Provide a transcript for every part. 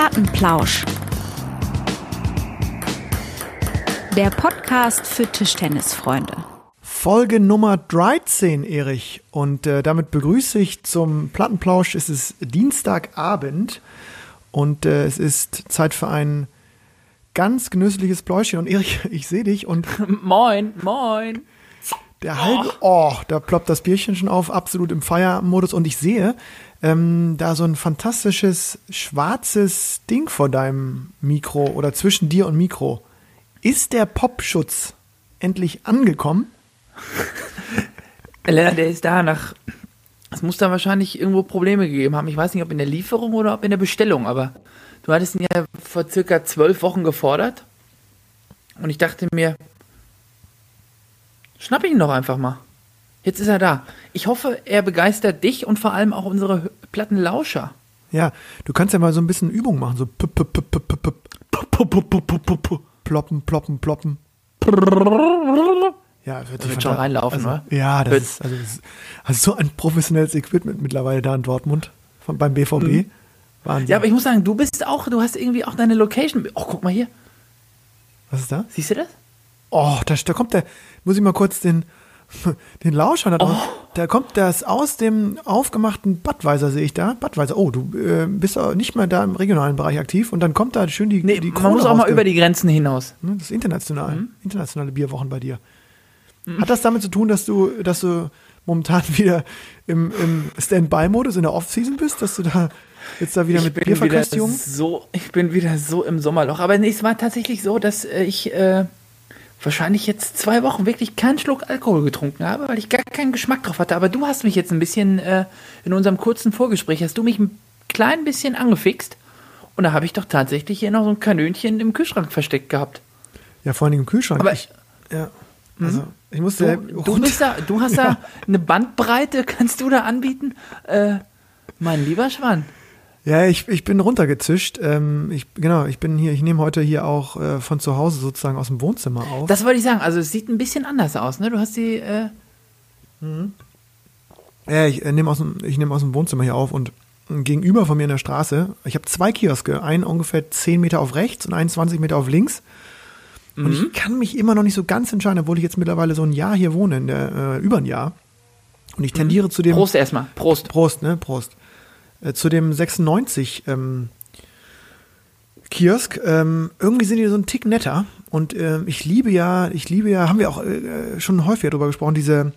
Plattenplausch. Der Podcast für Tischtennisfreunde. Folge Nummer 13, Erich. Und äh, damit begrüße ich zum Plattenplausch. Es ist Dienstagabend und äh, es ist Zeit für ein ganz genüssliches Pläuschchen. Und Erich, ich sehe dich und Moin, moin. der halbe, oh, da ploppt das Bierchen schon auf, absolut im Feiermodus. Und ich sehe ähm, da so ein fantastisches schwarzes Ding vor deinem Mikro oder zwischen dir und Mikro. Ist der Popschutz endlich angekommen? Lennart, der ist da nach. Es muss da wahrscheinlich irgendwo Probleme gegeben haben. Ich weiß nicht, ob in der Lieferung oder ob in der Bestellung, aber du hattest ihn ja vor circa zwölf Wochen gefordert. Und ich dachte mir, schnapp ihn doch einfach mal. Jetzt ist er da. Ich hoffe, er begeistert dich und vor allem auch unsere Plattenlauscher. Ja, du kannst ja mal so ein bisschen Übung machen, so ploppen, ploppen, ploppen. Ja, wird, wird schon reinlaufen, also, Ja, das ist, also, das ist, also so ein professionelles Equipment mittlerweile da in Dortmund von, beim BVB. Mhm. Wahnsinn. Ja, aber ich muss sagen, du bist auch, du hast irgendwie auch deine Location. Oh, guck mal hier. Was ist da? Siehst du das? Oh, da, da kommt der. Muss ich mal kurz den. den Lauscher da drauf. Oh. Da kommt das aus dem aufgemachten Badweiser, sehe ich da. Badweiser, oh, du äh, bist nicht mehr da im regionalen Bereich aktiv und dann kommt da schön die, Nee, die man muss auch mal über die Grenzen hinaus. Ne, Das ist international. Mhm. Internationale Bierwochen bei dir. Hat das damit zu tun, dass du, dass du momentan wieder im, im Standby-Modus in der Off-Season bist, dass du da jetzt da wieder mit bin Bierverköstigung? So, ich bin wieder so im Sommerloch. Aber nee, es war tatsächlich so, dass äh, ich äh, wahrscheinlich jetzt zwei Wochen wirklich keinen Schluck Alkohol getrunken habe, weil ich gar keinen Geschmack drauf hatte. Aber du hast mich jetzt ein bisschen äh, in unserem kurzen Vorgespräch, hast du mich ein klein bisschen angefixt. Und da habe ich doch tatsächlich hier noch so ein Kanönchen im Kühlschrank versteckt gehabt. Ja, vor allem im Kühlschrank. Aber- ich, ja, also ich musste Du, du, bist da, du hast da eine Bandbreite, kannst du da anbieten? Äh, mein lieber Schwan. Ja, ich, ich bin runtergezischt. Ähm, ich, genau, ich bin hier, ich nehme heute hier auch äh, von zu Hause sozusagen aus dem Wohnzimmer auf. Das wollte ich sagen. Also es sieht ein bisschen anders aus, ne? Du hast die. Äh, ja, ich äh, nehme aus, dem- ich nehme aus dem Wohnzimmer hier auf und gegenüber von mir in der Straße, ich habe zwei Kioske, einen ungefähr 10 Meter auf rechts und einen 20 Meter auf links. Und Mhm. ich kann mich immer noch nicht so ganz entscheiden, obwohl ich jetzt mittlerweile so ein Jahr hier wohne, in der, äh, über ein Jahr. Und ich tendiere zu dem. Prost erstmal. Prost. Prost, ne? Prost. Äh, zu dem 96 ähm, Kiosk. Ähm, irgendwie sind die so ein Tick netter. Und ähm, ich liebe ja, ich liebe ja, haben wir auch äh, schon häufiger darüber gesprochen, diese,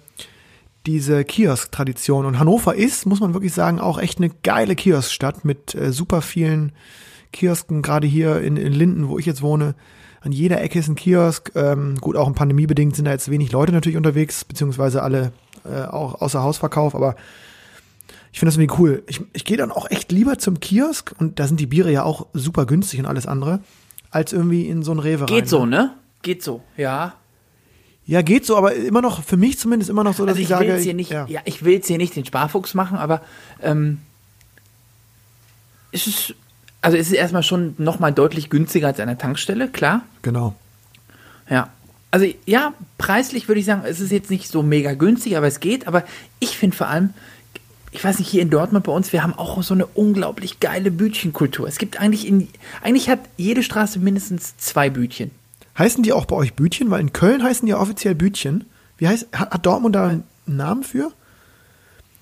diese Kiosk-Tradition. Und Hannover ist, muss man wirklich sagen, auch echt eine geile Kioskstadt mit äh, super vielen Kiosken, gerade hier in, in Linden, wo ich jetzt wohne. An jeder Ecke ist ein Kiosk. Ähm, gut, auch pandemiebedingt sind da jetzt wenig Leute natürlich unterwegs, beziehungsweise alle äh, auch außer Hausverkauf, aber ich finde das irgendwie cool. Ich, ich gehe dann auch echt lieber zum Kiosk und da sind die Biere ja auch super günstig und alles andere, als irgendwie in so ein Rewe rein. Geht so, ne? Geht so, ja. Ja, geht so, aber immer noch, für mich zumindest immer noch so, dass Also ich, ich sage, hier nicht, ja. ja. ich will jetzt hier nicht den Sparfuchs machen, aber ähm, es ist, also es ist erstmal schon nochmal deutlich günstiger als an der Tankstelle, klar. genau. Ja. Also ja, preislich würde ich sagen, es ist jetzt nicht so mega günstig, aber es geht. Aber ich finde vor allem, ich weiß nicht, hier in Dortmund bei uns, wir haben auch so eine unglaublich geile Bütchenkultur. Es gibt eigentlich in, eigentlich hat jede Straße mindestens zwei Bütchen. Heißen die auch bei euch Bütchen? Weil in Köln heißen die ja offiziell Bütchen. Wie heißt, hat, Dortmund da einen Namen für?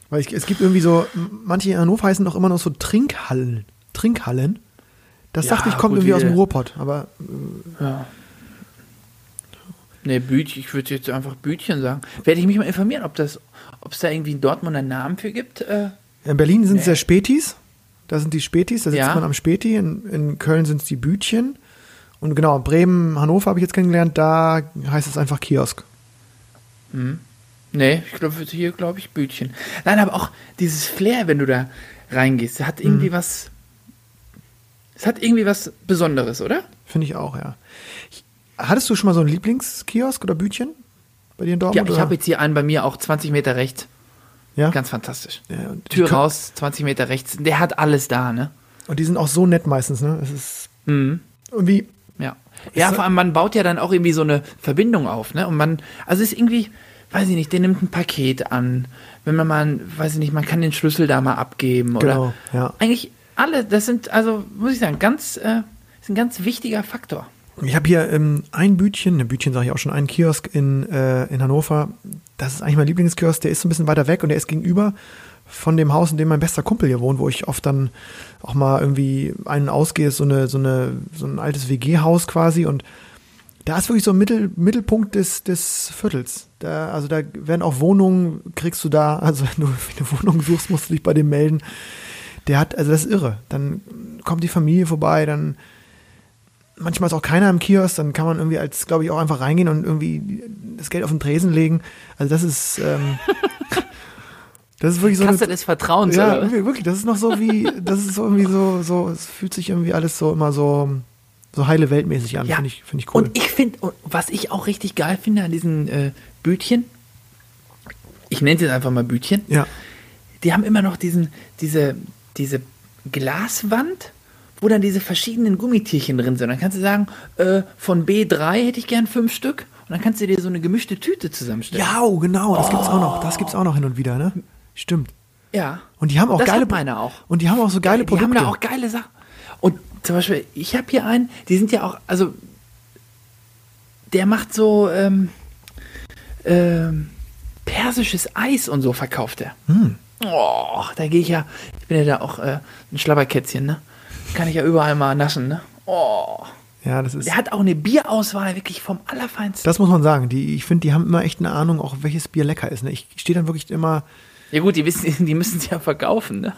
Weil ich, es gibt irgendwie so, manche in Hannover heißen auch immer noch so Trinkhallen. Trinkhallen. Das Ja, dachte ich, kommt irgendwie aus dem Ruhrpott. Aber Ja. Nee, Bütchen, ich würde jetzt einfach Bütchen sagen. Werde ich mich mal informieren, ob das, ob es da irgendwie in Dortmund einen Namen für gibt. Äh, in Berlin sind es ja Spätis. Da sind die Spätis, da sitzt Ja. man am Späti. In, in Köln sind es die Bütchen. Und genau, Bremen, Hannover habe ich jetzt kennengelernt, da heißt es einfach Kiosk. Nee, ich glaube, hier glaube ich Bütchen. Nein, aber auch dieses Flair, wenn du da reingehst, hat irgendwie was. Es hat irgendwie was Besonderes, oder? Finde ich auch, ja. Ich, hattest du schon mal so einen Lieblingskiosk oder Bütchen bei dir in Ja, Dortmund? ich oder? habe jetzt hier einen bei mir auch 20 Meter rechts. ja? Ganz fantastisch. ja Tür raus, 20 Meter rechts. Der hat alles da, ne? Und die sind auch so nett meistens, ne? Es ist irgendwie, Ja. Ja, vor allem, man baut ja dann auch irgendwie so eine Verbindung auf, ne? Und man, also es ist irgendwie, weiß ich nicht, der nimmt ein Paket an. Wenn man mal, weiß ich nicht, man kann den Schlüssel da mal abgeben oder. Genau, ja. Eigentlich alle, das sind, also muss ich sagen, ganz, äh, ist ein ganz wichtiger Faktor. Ich habe hier ähm, ein Bütchen, ein Bütchen sage ich auch schon, einen Kiosk in, äh, in Hannover. Das ist eigentlich mein Lieblingskiosk, der ist so ein bisschen weiter weg und der ist gegenüber von dem Haus, in dem mein bester Kumpel hier wohnt, wo ich oft dann auch mal irgendwie einen ausgehe, ist so eine, so eine, so ein altes WG-Haus quasi und da ist wirklich so ein Mittel, Mittelpunkt des, des Viertels. Da, also da werden auch Wohnungen, kriegst du da, also wenn du eine Wohnung suchst, musst du dich bei dem melden. Der hat, also das ist irre. Dann kommt die Familie vorbei, dann manchmal ist auch keiner im Kiosk, dann kann man irgendwie als, glaube ich, auch einfach reingehen und irgendwie das Geld auf den Tresen legen. Also das ist, ähm, das ist wirklich so. Kasse eine, des Vertrauens, ja, oder? wirklich, das ist noch so wie, das ist so irgendwie so, so, es fühlt sich irgendwie alles so immer so, so heile Weltmäßig an, Ja. finde ich, finde ich cool. Und ich finde, was ich auch richtig geil finde an diesen äh, Bütchen, ich nenne es jetzt einfach mal Bütchen, ja, die haben immer noch diesen, diese, diese Glaswand, wo dann diese verschiedenen Gummitierchen drin sind. Dann kannst du sagen, äh, von B3 hätte ich gern fünf Stück. Und dann kannst du dir so eine gemischte Tüte zusammenstellen. ja, oh, genau, das gibt's auch noch, das gibt's auch noch hin und wieder, ne? Stimmt. Ja. Und die haben auch das geile meine auch. Und die haben auch so geile die Produkte. haben da auch geile Sachen. Und zum Beispiel, ich habe hier einen, die sind ja auch, also der macht so ähm, ähm, persisches Eis und so verkauft er. Hm. Oh, da gehe ich ja, ich bin ja da auch äh, ein Schlabberkätzchen, ne? Kann ich ja überall mal naschen, ne? Oh. ja, das ist. Der hat auch eine Bierauswahl wirklich vom Allerfeinsten. Das muss man sagen. Die, ich finde, die haben immer echt eine Ahnung, auch welches Bier lecker ist. Ne? Ich stehe dann wirklich immer, ja gut, die wissen, die müssen es ja verkaufen, ne?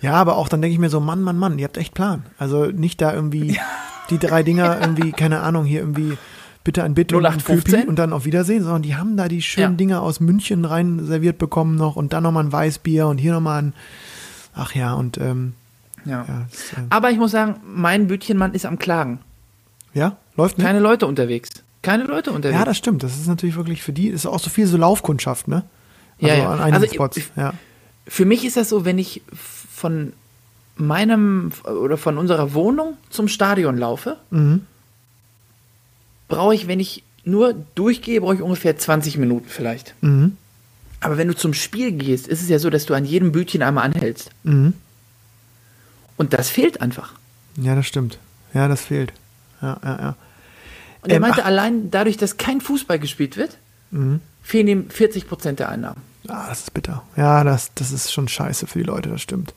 ja, aber auch dann denke ich mir so, Mann, Mann, Mann, ihr habt echt Plan. Also nicht da irgendwie die drei Dinger irgendwie, keine Ahnung, hier irgendwie bitte ein Bitte und ein 0815? Füpi und dann auf Wiedersehen, sondern die haben da die schönen Ja. Dinger aus München rein serviert bekommen noch und dann nochmal ein Weißbier und hier nochmal ein, ach ja, und ähm, Ja. ja, das, äh, Aber ich muss sagen, mein Bütchenmann ist am Klagen. ja, läuft nicht. Keine Leute unterwegs. Keine Leute unterwegs. Ja, das stimmt. Das ist natürlich wirklich für die, ist auch so viel so Laufkundschaft, ne? Ja, Also ja. an einigen Also Spots. ich- ja. Für mich ist das so, wenn ich von meinem oder von unserer Wohnung zum Stadion laufe, Mhm. brauche ich, wenn ich nur durchgehe, brauche ich ungefähr 20 Minuten vielleicht. Mhm. Aber wenn du zum Spiel gehst, ist es ja so, dass du an jedem Bütchen einmal anhältst. Mhm. Und das fehlt einfach. Ja, das stimmt. Ja, das fehlt. Ja, ja, ja. Und er Ähm, meinte, ach- allein dadurch, dass kein Fußball gespielt wird, Mhm. fehlen ihm 40 Prozent der Einnahmen. Ah, das ist bitter. Ja, das, das ist schon scheiße für die Leute, das stimmt.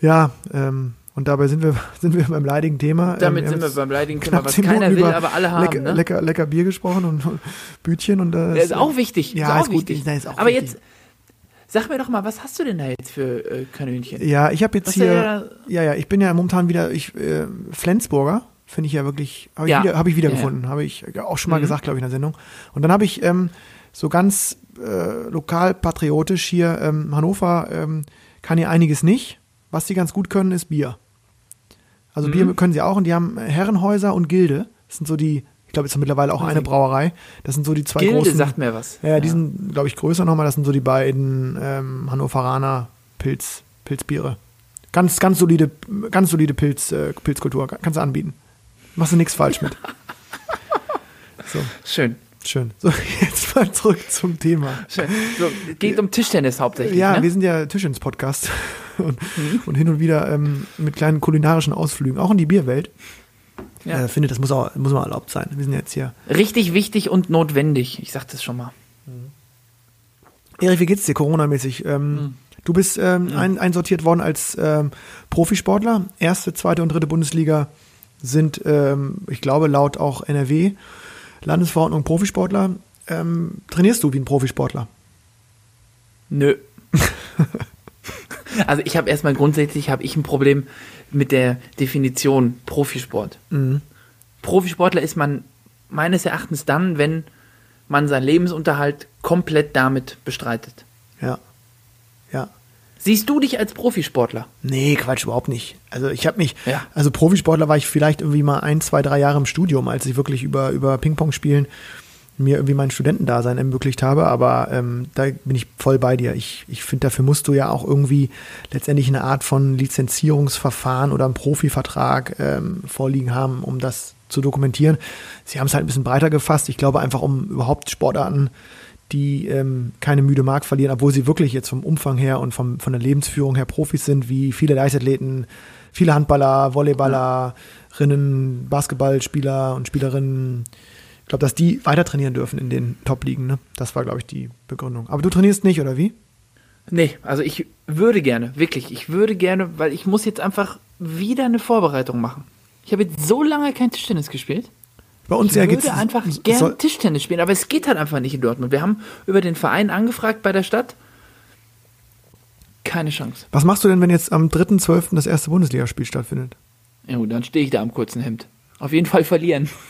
Ja, ähm, und dabei sind wir, sind wir beim leidigen Thema. Damit ähm, sind wir beim leidigen Thema, was keiner will, aber alle haben. Lecker, ne? lecker, lecker Bier gesprochen und Bütchen und das. Das ist auch wichtig. Ja, ist auch ist gut. wichtig. Ja, ist auch aber wichtig. jetzt, sag mir doch mal, was hast du denn da jetzt für äh, Kanönchen? Ja, ich habe jetzt Was hier. Ja, ja, ich bin ja momentan wieder. Ich, äh, Flensburger finde ich ja wirklich. Habe ich, Ja. wieder, hab ich Ja, ja. wiedergefunden. Habe ich auch schon mal Mhm. gesagt, glaube ich, in der Sendung. Und dann habe ich ähm, so ganz äh, lokal patriotisch hier. Ähm, Hannover ähm, kann hier einiges nicht. Was sie ganz gut können, ist Bier. Also Mhm. Bier können sie auch und die haben Herrenhäuser und Gilde. Das sind so die. Ich glaube, jetzt mittlerweile auch eine Brauerei. Das sind so die zwei Gilde großen. sagt mir was. Ja, die sind, glaube ich, größer nochmal. Das sind so die beiden ähm, Hannoveraner Pilz, Pilzbiere. Ganz, ganz solide, ganz solide Pilz, äh, Pilzkultur. Kannst du anbieten. Machst du nichts falsch mit. So, Schön. schön. So, jetzt mal zurück zum Thema. Schön. So, geht um Tischtennis hauptsächlich. Ja, ne? wir sind ja Tischins-Podcast und, und hin und wieder ähm, mit kleinen kulinarischen Ausflügen, auch in die Bierwelt. Ja. Äh, finde, das muss auch muss mal erlaubt sein. Wir sind jetzt hier. Richtig wichtig und notwendig. Ich sag das schon mal. Erich, wie geht's dir Corona-mäßig? Ähm, Du bist ähm, ein, einsortiert worden als ähm, Profisportler. Erste, zweite und dritte Bundesliga sind, ähm, ich glaube, laut auch NRW Landesverordnung Profisportler. Ähm, trainierst du wie ein Profisportler? Nö. also ich habe erstmal grundsätzlich habe ich ein Problem mit der Definition Profisport. Mhm. Profisportler ist man meines Erachtens dann, wenn man seinen Lebensunterhalt komplett damit bestreitet. Ja. Ja. Siehst du dich als Profisportler? Nee, Quatsch, überhaupt nicht. Also ich habe mich, Ja. also Profisportler war ich vielleicht irgendwie mal ein, zwei, drei Jahre im Studium, als ich wirklich über, über Ping-Pong spielen mir irgendwie mein Studentendasein ermöglicht habe, aber ähm, da bin ich voll bei dir. Ich, ich finde, dafür musst du ja auch irgendwie letztendlich eine Art von Lizenzierungsverfahren oder einen Profivertrag ähm, vorliegen haben, um das zu dokumentieren. Sie haben es halt ein bisschen breiter gefasst. Ich glaube einfach, um überhaupt Sportarten, die ähm, keine müde Mark verlieren, obwohl sie wirklich jetzt vom Umfang her und vom, von der Lebensführung her Profis sind, wie viele Leichtathleten, viele Handballer, Volleyballerinnen, Basketballspieler und Spielerinnen. Ich glaube, dass die weiter trainieren dürfen in den Top-Ligen. Ne? Das war, glaube ich, die Begründung. Aber du trainierst nicht, oder wie? Nee, also ich würde gerne, wirklich, ich würde gerne, weil ich muss jetzt einfach wieder eine Vorbereitung machen. Ich habe jetzt so lange kein Tischtennis gespielt. Bei uns ich ja würde einfach gerne Tischtennis spielen, aber es geht halt einfach nicht in Dortmund. Wir haben über den Verein angefragt bei der Stadt. Keine Chance. Was machst du denn, wenn jetzt am 3.12. das erste Bundesligaspiel stattfindet? Ja gut, dann stehe ich da am kurzen Hemd. Auf jeden Fall verlieren.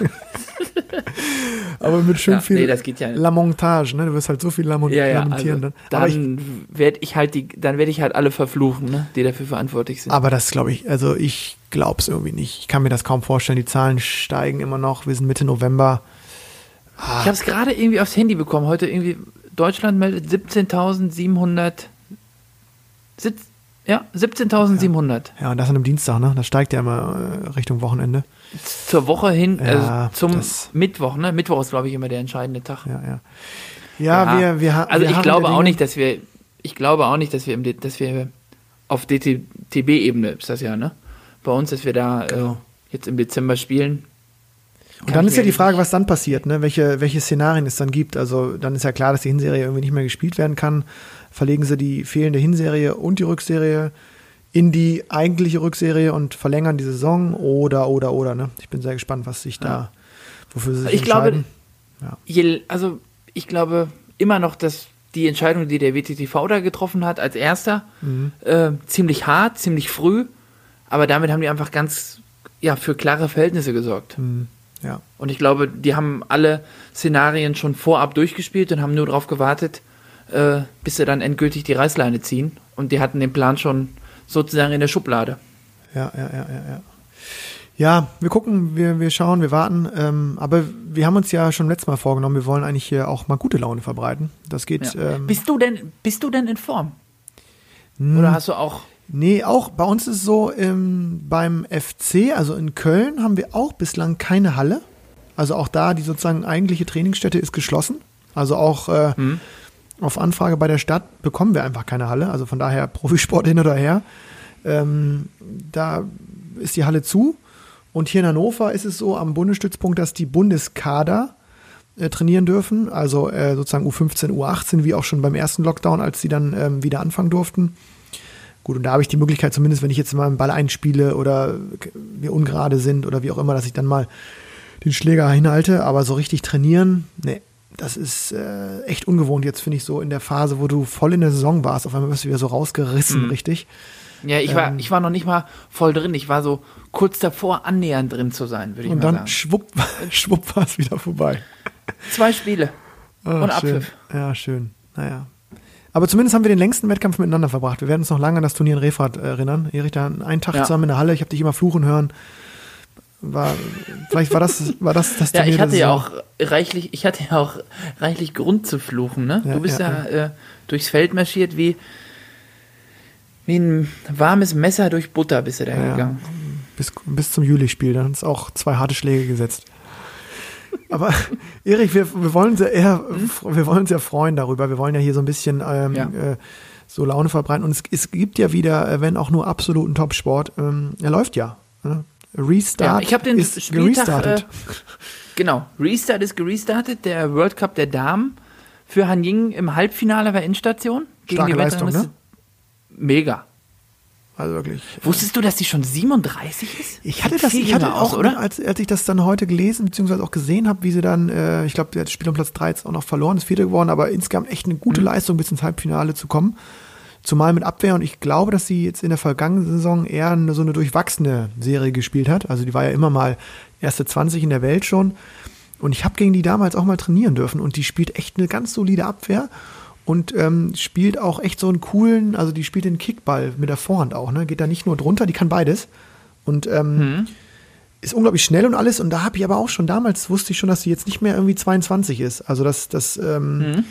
Aber mit schön Ja, viel nee, das geht ja nicht. Lamontage, ne? Du wirst halt so viel Lamont Ja, ja, also lamentieren dann. Aber, ich, dann werde ich halt die, dann werde ich halt alle verfluchen, ne, die dafür verantwortlich sind. aber das glaube ich, also ich glaube es irgendwie nicht. Ich kann mir das kaum vorstellen. Die Zahlen steigen immer noch. Wir sind Mitte November. Ich habe es gerade irgendwie aufs Handy bekommen. Heute irgendwie Deutschland meldet 17.700. Ja, 17.700. Ja, und das an einem Dienstag, ne? Das steigt ja immer äh, Richtung Wochenende. Zur Woche hin, Ja, also zum Mittwoch, ne? Mittwoch ist, glaube ich, immer der entscheidende Tag. Ja, ja. Ja, wir, wir ha- Also wir ich haben glaube auch nicht, dass wir, ich glaube auch nicht, dass wir im, dass wir auf DTB-Ebene ist das ja, ne? Bei uns, dass wir da äh, Genau. jetzt im Dezember spielen. Und dann ist ja die Frage, was dann passiert, ne? welche, welche Szenarien es dann gibt. Also dann ist ja klar, dass die Hinserie irgendwie nicht mehr gespielt werden kann. Verlegen sie die fehlende Hinserie und die Rückserie in die eigentliche Rückserie und verlängern die Saison oder, oder, oder. Ne? Ich bin sehr gespannt, was sich da, wofür sie sich Ich glaube, entscheiden. Je, also ich glaube immer noch, dass die Entscheidung, die der WTTV da getroffen hat, als erster, Mhm. äh, ziemlich hart, ziemlich früh, aber damit haben die einfach ganz ja, für klare Verhältnisse gesorgt. Hm, ja. Und ich glaube, die haben alle Szenarien schon vorab durchgespielt und haben nur darauf gewartet, äh, bis sie dann endgültig die Reißleine ziehen. Und die hatten den Plan schon sozusagen in der Schublade. Ja, ja, ja, ja, ja. Ja, wir gucken, wir, wir schauen, wir warten. Ähm, aber wir haben uns ja schon letztes Mal vorgenommen, wir wollen eigentlich hier auch mal gute Laune verbreiten. Das geht. Ja. Ähm, bist, du denn, bist du denn in Form? Hm. Oder hast du auch. Nee, auch bei uns ist es so, ähm, beim FC, also in Köln, haben wir auch bislang keine Halle. Also auch da, die sozusagen eigentliche Trainingsstätte ist geschlossen. Also auch äh, Hm. auf Anfrage bei der Stadt bekommen wir einfach keine Halle. Also von daher Profisport hin oder her. Ähm, da ist die Halle zu. Und hier in Hannover ist es so am Bundesstützpunkt, dass die Bundeskader äh, trainieren dürfen. Also äh, sozusagen U15, U18, wie auch schon beim ersten Lockdown, als sie dann ähm, wieder anfangen durften. Gut, und da habe ich die Möglichkeit, zumindest wenn ich jetzt mal einen Ball einspiele oder wir ungerade sind oder wie auch immer, dass ich dann mal den Schläger hinhalte, aber so richtig trainieren, nee, das ist äh, echt ungewohnt jetzt, finde ich, so in der Phase, wo du voll in der Saison warst, auf einmal wirst du wieder so rausgerissen, Mhm. richtig. Ja, ich war, Ähm. ich war noch nicht mal voll drin. Ich war so kurz davor, annähernd drin zu sein, würde ich Und mal dann sagen. schwupp, schwupp war es wieder vorbei. Zwei Spiele. Ah, Und schön. Abpfiff. Ja, schön. Naja. Aber zumindest haben wir den längsten Wettkampf miteinander verbracht. Wir werden uns noch lange an das Turnier in Refrat äh, erinnern. Erich, da einen Tag Ja. zusammen in der Halle. Ich habe dich immer fluchen hören. War, vielleicht war das, war das das Ja, Turnier ich hatte ja auch reichlich, ich hatte ja auch reichlich Grund zu fluchen, ne? Ja, du bist ja, ja, Äh, durchs Feld marschiert wie, wie ein warmes Messer durch Butter bist du da Ja, gegangen. bis, bis zum Juli-Spiel. Dann hat es auch zwei harte Schläge gesetzt. Aber Erich, wir, wir wollen uns ja eher, wir wollen uns ja freuen darüber. Wir wollen ja hier so ein bisschen ähm, Ja. äh, so Laune verbreiten. Und es, es gibt ja wieder, äh, wenn auch nur absoluten Topsport, ähm, er läuft ja. Ne? Restart Ja, ich hab den ist Spieltag, äh, Genau, Restart ist gerestartet, der World Cup der Damen für Han Ying im Halbfinale war Endstation. Starke Leistung, Weltrangliste- Mega. Also wirklich. Wusstest du, dass sie schon 37 ist? Ich hatte das, ich hatte auch, aus, oder? als, als ich das dann heute gelesen bzw. auch gesehen habe, wie sie dann, äh, ich glaube, das Spiel um Platz 3 ist auch noch verloren, ist Vierte geworden, aber insgesamt echt eine Mhm. gute Leistung, bis ins Halbfinale zu kommen. Zumal mit Abwehr und ich glaube, dass sie jetzt in der vergangenen Saison eher eine, so eine durchwachsene Serie gespielt hat. Also die war ja immer mal erste 20 in der Welt schon. Und ich habe gegen die damals auch mal trainieren dürfen und die spielt echt eine ganz solide Abwehr und ähm, spielt auch echt so einen coolen, also die spielt den Kickball mit der Vorhand auch, ne? Geht da nicht nur drunter, die kann beides. Und ähm, Mhm. ist unglaublich schnell und alles. Und da habe ich aber auch schon damals wusste ich schon, dass sie jetzt nicht mehr irgendwie 22 ist. Also das, das, ähm, Mhm.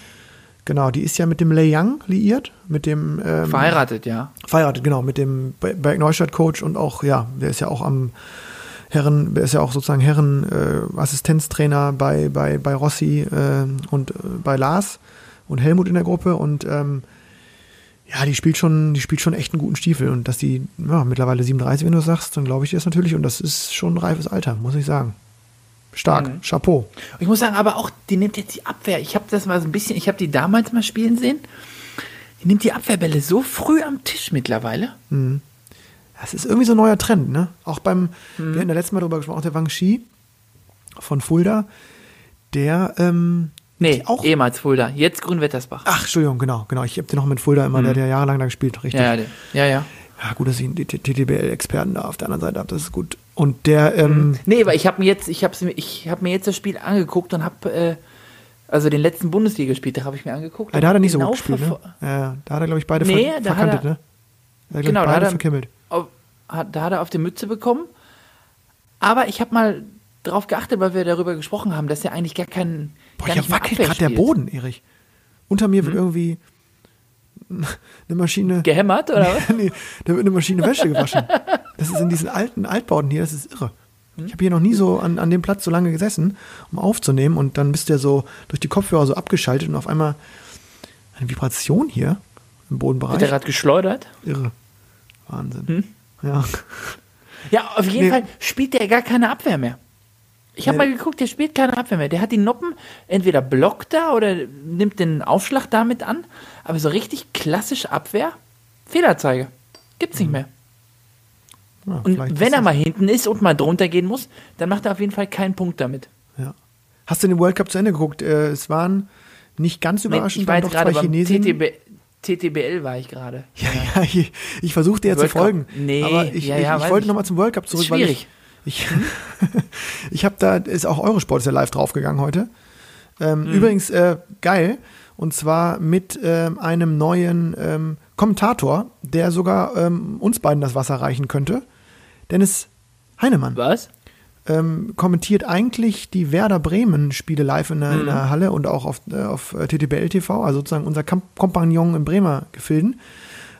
genau, die ist ja mit dem Lei Yang liiert, mit dem ähm, Verheiratet, ja. verheiratet, genau, mit dem Berg Neustadt Coach und auch, ja, der ist ja auch am Herren, er ist ja auch sozusagen Herren äh, Assistenztrainer bei, bei, bei Rossi äh, und äh, bei Lars und Helmut in der Gruppe und ähm, ja, die spielt schon, die spielt schon echt einen guten Stiefel und dass die ja, mittlerweile 37, wenn du sagst, dann glaube ich dir das natürlich und das ist schon ein reifes Alter, muss ich sagen. Stark, Mhm. Chapeau. Ich muss sagen, aber auch, die nimmt jetzt die Abwehr. Ich habe das mal so ein bisschen, ich habe die damals mal spielen sehen. Die nimmt die Abwehrbälle so früh am Tisch mittlerweile. Das ist irgendwie so ein neuer Trend, ne? Auch beim, Mhm. wir hatten ja letztes Mal darüber gesprochen, auch der Wang Shi von Fulda, der, ähm, Nee, auch, ehemals Fulda, jetzt Grünwettersbach. ach, Entschuldigung, genau, genau, ich habe den noch mit Fulda immer, der hat ja jahrelang da gespielt, richtig. Mhm. ja, ja, der- ja, ja. Ja, gut, dass ich einen TTBL-Experten da auf der anderen Seite habe, das ist gut. Und der, ähm, Nee, aber ich habe mir jetzt, ich habe ich hab mir jetzt das Spiel angeguckt und habe, äh, also den letzten Bundesligaspieltag habe ich mir angeguckt. ja, da hat er nicht so genau gut gespielt, ne? Ja, da hat er, glaube ich, beide Nee, ver da verkantet, er- ne? Da hat Genau, da beide hat er- verkimmelt. auf, da hat er auf die Mütze bekommen. Aber ich habe mal drauf geachtet, weil wir darüber gesprochen haben, dass er eigentlich gar keinen. Boah, hier wackelt gerade der. Hm? Boden, Erich. Unter mir wird irgendwie eine Maschine. Gehämmert, oder was? nee, da wird eine Maschine Wäsche gewaschen. Das ist in diesen alten Altbauten hier, das ist irre. Hm? Ich habe hier noch nie so an, an dem Platz so lange gesessen, um aufzunehmen und dann bist du ja so durch die Kopfhörer so abgeschaltet und auf einmal eine Vibration hier im Bodenbereich. Wird er gerade geschleudert? irre. Wahnsinn. Hm? Ja. Ja, auf jeden Nee. Fall spielt der gar keine Abwehr mehr. Ich habe Nee. mal geguckt, der spielt keine Abwehr mehr. Der hat die Noppen, entweder blockt er oder nimmt den Aufschlag damit an. Aber so richtig klassisch Abwehr, Fehlerzeiger. Gibt's nicht mehr. ja Und wenn er mal hinten ist und mal drunter gehen muss, dann macht er auf jeden Fall keinen Punkt damit. Ja. Hast du den World Cup zu Ende geguckt? Äh, es waren nicht ganz überraschend, ich war doch zwei Chinesen. TTB, TTBL war ich gerade. Ja, ja, ich, ich jetzt World zu folgen. Nee, aber ich, ja, ich, ja, ich weiß wollte ich. nochmal zum World Cup zurück, Ist weil schwierig. ich, ich, ich habe da, ist auch Eurosport ist ja live draufgegangen heute. Ähm, Mhm. Übrigens, äh, geil. Und zwar mit ähm, einem neuen ähm, Kommentator, der sogar ähm, uns beiden das Wasser reichen könnte. Dennis Heinemann Was? ähm, kommentiert eigentlich die Werder Bremen Spiele live in der, in Mhm. der Halle und auch auf, äh, auf äh, TTBL TV, also sozusagen unser Kamp Kompagnon im Bremer Gefilden.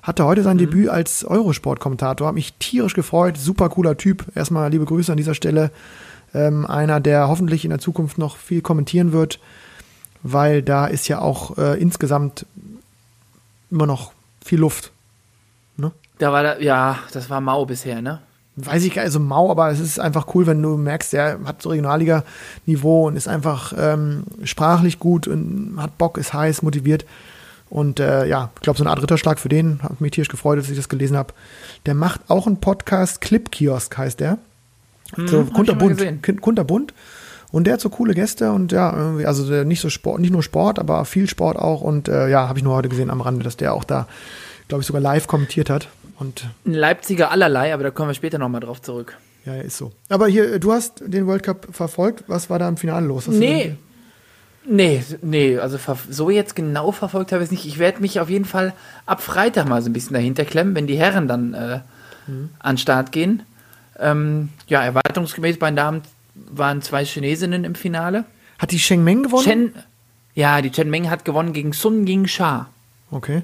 Hatte heute Mhm. sein Debüt als Eurosport-Kommentator, hat mich tierisch gefreut, super cooler Typ. Erstmal liebe Grüße an dieser Stelle. Ähm, einer, der hoffentlich in der Zukunft noch viel kommentieren wird, weil da ist ja auch äh, insgesamt immer noch viel Luft. Da war da, ja, das war mau bisher, ne? weiß ich gar nicht, also mau, aber es ist einfach cool, wenn du merkst, der hat so Regionalliga-Niveau und ist einfach ähm, sprachlich gut und hat Bock, ist heiß, motiviert. Und äh, ja, ich glaube, so eine Art Ritterschlag für den, hat mich tierisch gefreut, dass ich das gelesen habe. Der macht auch einen Podcast, Clip Kiosk heißt der. so schon mal kunterbunt, kunterbunt. Und der hat so coole Gäste und ja, irgendwie, also nicht so Sport, nicht nur Sport, aber viel Sport auch. Und äh, ja, habe ich nur heute gesehen am Rande, dass der auch da, glaube ich, sogar live kommentiert hat. Und Ein Leipziger allerlei, aber da kommen wir später nochmal drauf zurück. Ja, ist so. Aber hier, du hast den World Cup verfolgt. Was war da im Finale los? Hast Nee. Nee, nee, also so jetzt genau verfolgt habe ich es nicht. Ich werde mich auf jeden Fall ab Freitag mal so ein bisschen dahinter klemmen, wenn die Herren dann äh, an den Start gehen. Ähm, ja, erwartungsgemäß bei den Damen waren zwei Chinesinnen im Finale. Hat die Sheng Meng gewonnen? Chen, ja, die Chen Meng hat gewonnen gegen Sun Ying Sha. Okay.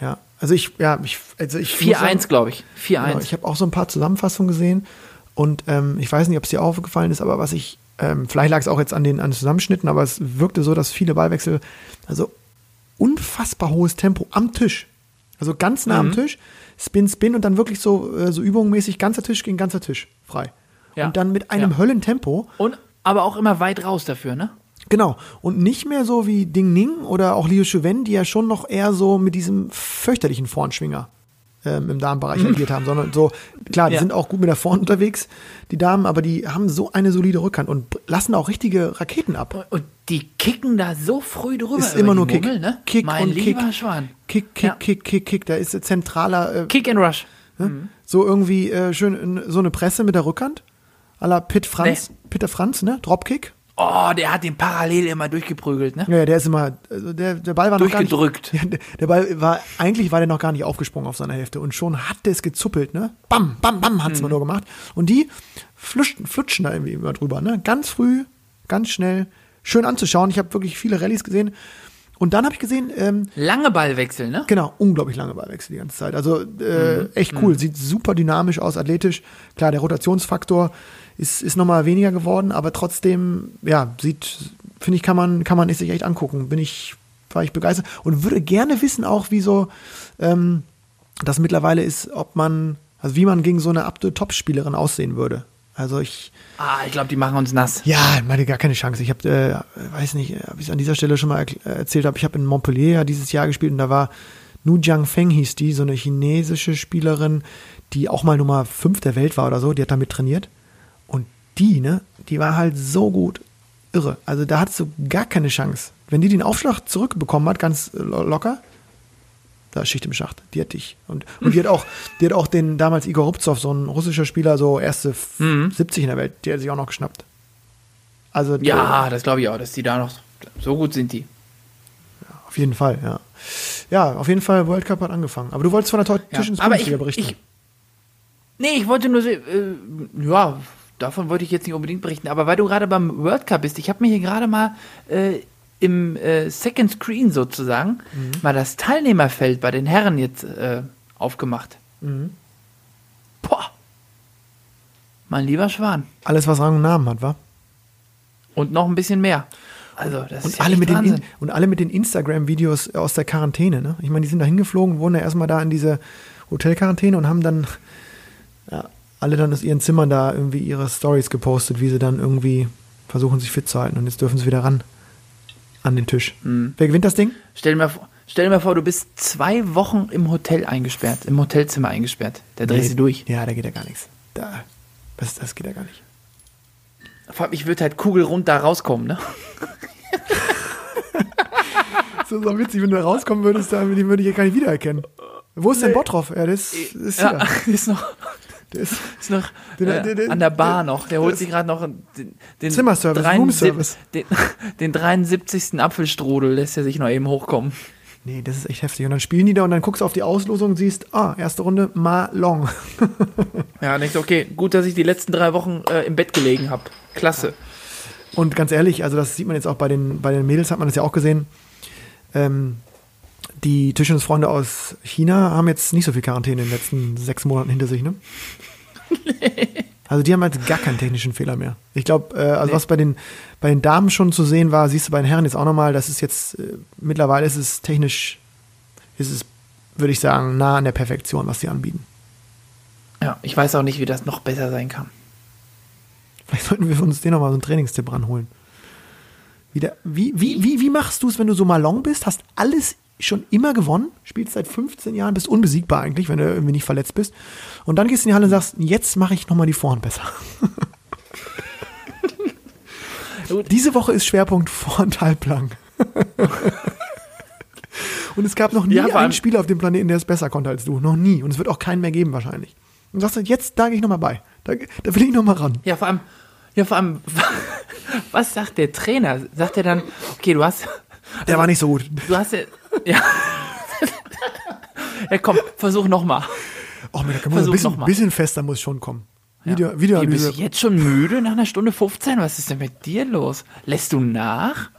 Ja. Also ich, ja, ich, also ich. muss sagen, 4-1, glaube ich. 4-1. Genau, ich habe auch so ein paar Zusammenfassungen gesehen und ähm, ich weiß nicht, ob es dir aufgefallen ist, aber was ich, ähm, vielleicht lag es auch jetzt an den, an den Zusammenschnitten, aber es wirkte so, dass viele Ballwechsel, also unfassbar hohes Tempo am Tisch. Also ganz nah Mhm. am Tisch, Spin, Spin und dann wirklich so, äh, so übungmäßig ganzer Tisch gegen ganzer Tisch frei. Ja. Und dann mit einem Ja. Höllentempo. Und aber auch immer weit raus dafür, ne? Genau. Und nicht mehr so wie Ding Ning oder auch Liu Chuven, die ja schon noch eher so mit diesem fürchterlichen Vornschwinger ähm, im Damenbereich agiert haben, sondern so, klar, die Ja. sind auch gut mit der Vorn unterwegs, die Damen, aber die haben so eine solide Rückhand und lassen auch richtige Raketen ab. Und die kicken da so früh drüber. Ist immer nur Kick. Mummel, ne? Kick mein und lieber Kick. Schwan. Kick, Kick, Ja. Kick, Kick, Kick, da ist zentraler, äh, Kick and Rush. so irgendwie äh, schön so eine Presse mit der Rückhand. à la Pitt Franz, Peter Franz, ne? Dropkick. Oh, der hat den parallel immer durchgeprügelt, ne? Ja, der ist immer, also der, der Ball war noch gar nicht, der- der Ball war, eigentlich war der noch gar nicht aufgesprungen auf seiner Hälfte und schon hat der es gezuppelt, ne? Bam, bam, bam hat's Mhm. mal nur gemacht. Und die flutschen, flutschen da irgendwie immer drüber, ne? Ganz früh, ganz schnell, schön anzuschauen. Ich habe wirklich viele Rallyes gesehen Und dann habe ich gesehen, ähm, Lange Ballwechsel, ne? Genau, unglaublich lange Ballwechsel die ganze Zeit. Also äh, echt cool, sieht super dynamisch aus, athletisch. Klar, der Rotationsfaktor ist, ist nochmal weniger geworden, aber trotzdem, ja, sieht, finde ich, kann man, kann man es sich echt angucken. Bin ich, war ich begeistert und würde gerne wissen auch, wie so ähm, das mittlerweile ist, ob man, also wie man gegen so eine Top-Spielerin aussehen würde. Also ich, Ah, ich glaube, die machen uns nass. ja, ich meine gar keine Chance. Ich habe, äh, weiß nicht, ob ich es an dieser Stelle schon mal erkl- äh, erzählt habe. Ich habe in Montpellier ja dieses Jahr gespielt und da war Nu Jiang Feng hieß die, so eine chinesische Spielerin, die auch mal Nummer 5 der Welt war oder so. Die hat damit trainiert die, ne, die war halt so gut, irre. Also da hattest du gar keine Chance. Wenn die den Aufschlag zurückbekommen hat, ganz lo- locker, da ist Schicht im Schacht. Die hat dich. Und, und die hat auch, die hat auch den damals Igor Rubtsov, so ein russischer Spieler, so erste f- 70 in der Welt, die hat sich auch noch geschnappt. Also Ja, das glaube ich auch, dass die da noch so gut sind die. auf jeden Fall, ja. Ja, auf jeden Fall World Cup hat angefangen. Aber du wolltest von der Ja, Tisch ins Bundesliga berichten. ich, nee, ich wollte nur, äh, ja, davon wollte ich jetzt nicht unbedingt berichten, aber weil du gerade beim World Cup bist, ich habe mir hier gerade mal äh, im äh, Second Screen sozusagen Mhm. mal das Teilnehmerfeld bei den Herren jetzt äh, aufgemacht. Mhm. Boah, mein lieber Schwan. Alles, was Rang und Namen hat, wa? Und noch ein bisschen mehr. Also, das ist Und ja alle, mit den, Wahnsinn. In- und alle mit den Instagram-Videos aus der Quarantäne, ne? Ich meine, die sind da hingeflogen, wurden ja erstmal da in diese Hotelquarantäne und haben dann alle dann aus ihren Zimmern da irgendwie ihre Stories gepostet, wie sie dann irgendwie versuchen, sich fit zu halten. Und jetzt dürfen sie wieder ran an den Tisch. Mhm. Wer gewinnt das Ding? Stell dir, mal vor, stell dir mal vor, du bist zwei Wochen im Hotel eingesperrt, im Hotelzimmer eingesperrt. Da drehst du Nee, durch. Ja, da geht ja gar nichts. Da, das, das geht ja gar nicht. Vor allem, ich würde halt kugelrund da rauskommen, ne? Das ist auch witzig, wenn du da rauskommen würdest, da, den würde ich ja gar nicht wiedererkennen. Wo ist denn Bottroff? Ja, das ist Ja, hier. ist noch, Der ist, ist noch Den- äh, den- den- an der Bar noch. Der holt sich gerade noch den, den, Zimmerservice, 73 Roomservice. Den, den 73. Apfelstrudel lässt er sich noch eben hochkommen. nee, das ist echt heftig. Und dann spielen die da und dann guckst du auf die Auslosung und siehst, ah, erste Runde, Ma Long. Ja, denkst okay, gut, dass ich die letzten drei Wochen äh, im Bett gelegen habe. Klasse. Und ganz ehrlich, also das sieht man jetzt auch bei den, bei den Mädels, hat man das ja auch gesehen. Ähm, die Tischtennisfreunde aus China haben jetzt nicht so viel Quarantäne in den letzten sechs Monaten hinter sich, ne? Also die haben jetzt gar keinen technischen Fehler mehr. Ich glaube, äh, also Nee. was bei den, bei den Damen schon zu sehen war, siehst du bei den Herren jetzt auch nochmal, das ist jetzt, äh, mittlerweile ist es technisch, ist es, würde ich sagen, nah an der Perfektion, was sie anbieten. Ja, ich weiß auch nicht, wie das noch besser sein kann. Vielleicht sollten wir uns den nochmal so einen Trainingstipp ranholen. Wieder, wie, wie, wie, wie machst du es, wenn du so Malong bist? Hast alles schon immer gewonnen, spielst seit 15 Jahren, bist unbesiegbar eigentlich, wenn du irgendwie nicht verletzt bist. Und dann gehst du in die Halle und sagst, jetzt mache ich nochmal die Vorhand besser. Diese Woche ist Schwerpunkt Vorhand halblang. und es gab noch nie Ja, einen Spieler auf dem Planeten, der es besser konnte als du. Noch nie. Und es wird auch keinen mehr geben wahrscheinlich. Und sagst du, jetzt da gehe ich nochmal bei. Da, da will ich nochmal ran. Ja, vor allem, ja, vor allem, was sagt der Trainer? Sagt er dann, okay, du hast, Der war nicht so gut. du hast ja, ja. ja, komm, versuch nochmal. Oh, mir, da kann man ein bisschen, bisschen fester muss schon kommen. Video, Wie, bist Videoanalyse. du jetzt schon müde nach einer Stunde 15? Was ist denn mit dir los? Lässt du nach?